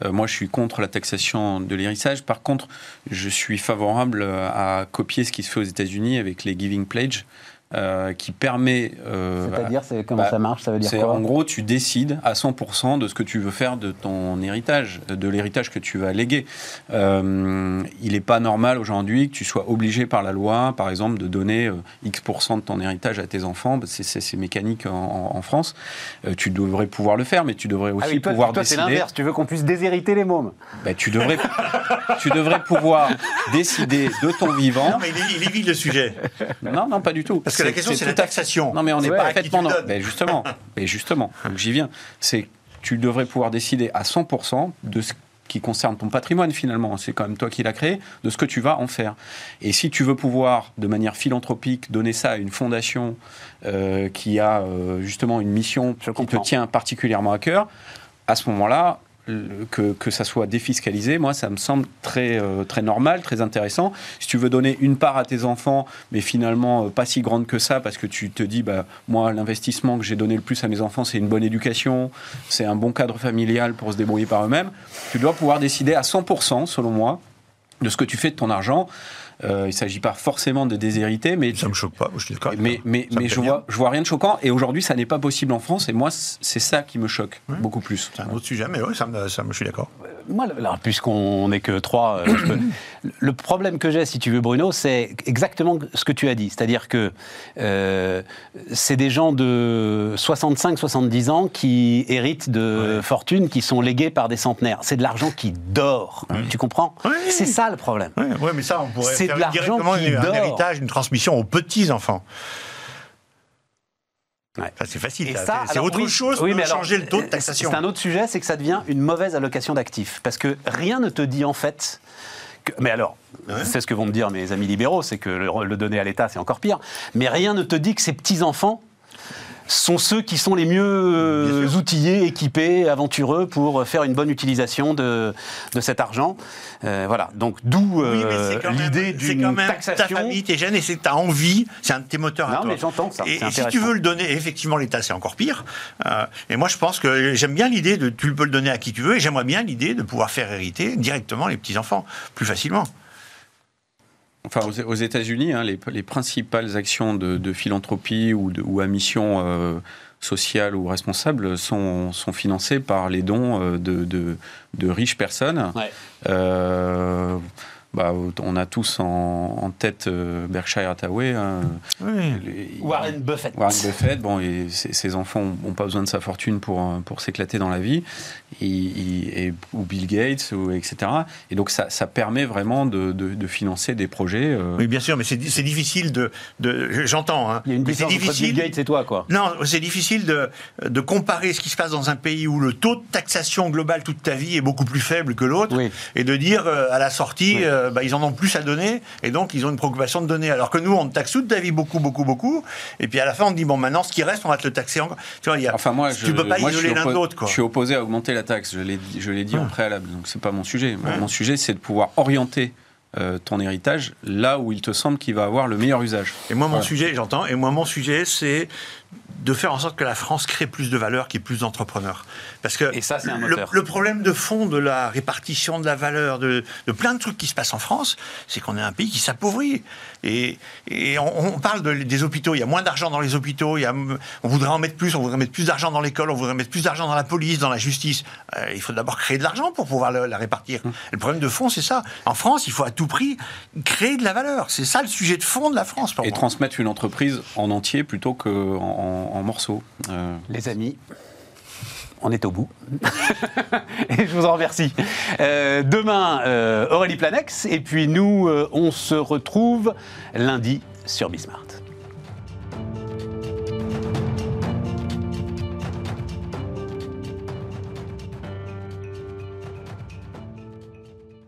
Euh, moi, je suis contre la taxation de l'héritage. Par contre, je suis favorable à copier ce qui se fait aux États-Unis avec les Giving Pledge. Euh, qui permet. Euh, C'est-à-dire, comment bah, ça marche Ça veut dire quoi En gros, tu décides à 100% de ce que tu veux faire de ton héritage, de l'héritage que tu vas léguer. Euh, il n'est pas normal aujourd'hui que tu sois obligé par la loi, par exemple, de donner X% de ton héritage à tes enfants. C'est mécanique en, France. tu devrais pouvoir le faire, mais tu devrais ah aussi pouvoir toi, décider. c'est l'inverse. Tu veux qu'on puisse déshériter les mômes bah, tu, devrais, tu devrais pouvoir décider de ton vivant. Non, mais il est, vide le sujet. Non, non, pas du tout. Parce que la question, c'est la taxation. Non, mais on n'est pas parfaitement. Non. Mais justement, mais justement, donc j'y viens. C'est tu devrais pouvoir décider à 100% de ce qui concerne ton patrimoine finalement, c'est quand même toi qui l'as créé, de ce que tu vas en faire. Et si tu veux pouvoir, de manière philanthropique, donner ça à une fondation euh, qui a euh, justement une mission Je qui te tient particulièrement à cœur, à ce moment-là, que, que ça soit défiscalisé, moi, ça me semble très, euh, très normal, très intéressant. Si tu veux donner une part à tes enfants, mais finalement euh, pas si grande que ça, parce que tu te dis, bah, moi, l'investissement que j'ai donné le plus à mes enfants, c'est une bonne éducation, c'est un bon cadre familial pour se débrouiller par eux-mêmes, tu dois pouvoir décider à 100%, selon moi, de ce que tu fais de ton argent. Euh, il ne s'agit pas forcément de déshériter, mais Ça me choque pas, moi, je suis d'accord. avec mais, mais, mais je, vois, je vois rien de choquant. Et aujourd'hui, ça n'est pas possible en France. Et moi, c'est ça qui me choque beaucoup plus. C'est un autre sujet, mais oui, ça me, ça me- je suis d'accord. Moi, alors, puisqu'on n'est que trois, euh, je peux- le problème que j'ai, si tu veux, Bruno, c'est exactement ce que tu as dit. C'est-à-dire que euh, c'est des gens de 65-70 ans qui héritent de fortunes qui sont léguées par des centenaires. C'est de l'argent qui dort. Tu comprends? Ouais. C'est ça le problème. Oui, ouais, mais ça, on pourrait C'est de l'argent qui un dort. héritage, une transmission aux petits-enfants. Ouais. Ça, c'est facile. C'est- autre oui, chose oui, mais alors, changer le taux de euh, taxation. C'est un autre sujet, c'est que ça devient une mauvaise allocation d'actifs. Parce que rien ne te dit en fait. que- mais alors, c'est ce que vont me dire mes amis libéraux, c'est que le, le donner à l'État, c'est encore pire. Mais rien ne te dit que ces petits-enfants sont ceux qui sont les mieux euh, outillés, équipés, aventureux pour faire une bonne utilisation de, de cet argent. Euh, voilà, donc d'où Oui, euh, même- l'idée d'une même Ta taxation. famille, tes gènes, et c'est as envie, c'est un de tes moteurs à Non, toi. mais j'entends ça, Et, si tu veux le donner, effectivement, l'État, c'est encore pire. Euh, et moi, je pense que j'aime bien l'idée de tu peux le donner à qui tu veux, et j'aimerais bien l'idée de pouvoir faire hériter directement les petits-enfants, plus facilement. Enfin, aux, aux États-Unis, hein, les, les principales actions de, de philanthropie ou, de- ou à mission euh, sociale ou responsable sont, sont financées par les dons euh, de, de- de riches personnes. Ouais. Euh, bah, on a tous en, en tête euh, Berkshire Hathaway. hein, Oui. les- Warren Buffett. Warren Buffett, bon, et ses, ses enfants n'ont pas besoin de sa fortune pour, euh, pour s'éclater dans la vie, et, et- et- ou Bill Gates, ou, etc. Et donc ça, ça permet vraiment de, de- de financer des projets. euh, Oui, bien sûr, mais c'est difficile de. de J'entends, hein. Il y a une différence entre Bill Gates et toi, quoi. Non, c'est difficile de, de comparer ce qui se passe dans un pays où le taux de taxation global toute ta vie est beaucoup plus faible que l'autre Oui. et de dire euh, à la sortie, Oui. Euh, bah, ils en ont plus à donner et donc ils ont une préoccupation de donner. Alors que nous, on taxe toute vie beaucoup, beaucoup, beaucoup et puis à la fin, on dit, bon, maintenant, ce qui reste, on va te le taxer encore. Tu vois, y a, Enfin, moi, tu je, peux pas moi, isoler l'un de l'autre. Je suis opposé à augmenter la taxe, je l'ai dit, je l'ai dit Ouais. en préalable, donc c'est pas mon sujet. Ouais. Mon sujet, c'est de pouvoir orienter euh, ton héritage là où il te semble qu'il va avoir le meilleur usage. Et moi, mon Voilà. sujet, j'entends, et moi, mon sujet, c'est de faire en sorte que la France crée plus de valeur, qu'il y ait plus d'entrepreneurs. Parce que Et ça, c'est un le, le problème de fond de la répartition de la valeur, de, de plein de trucs qui se passent en France, c'est qu'on est un pays qui s'appauvrit. Et, et on, on parle de- des hôpitaux, il y a moins d'argent dans les hôpitaux, il y a, on voudrait en mettre plus, on voudrait mettre plus d'argent dans l'école, on voudrait mettre plus d'argent dans la police, dans la justice. Euh, il faut d'abord créer de l'argent pour pouvoir le- la répartir. Et le problème de fond, c'est ça. En France, il faut à tout prix créer de la valeur. C'est ça le sujet de fond de la France pour Et moi. transmettre une entreprise en entier plutôt qu'en morceaux. Euh, Les amis, on est au bout. et je vous en remercie. Euh, demain, euh, Aurélie Planex. Et puis nous, on se retrouve lundi sur Bismart.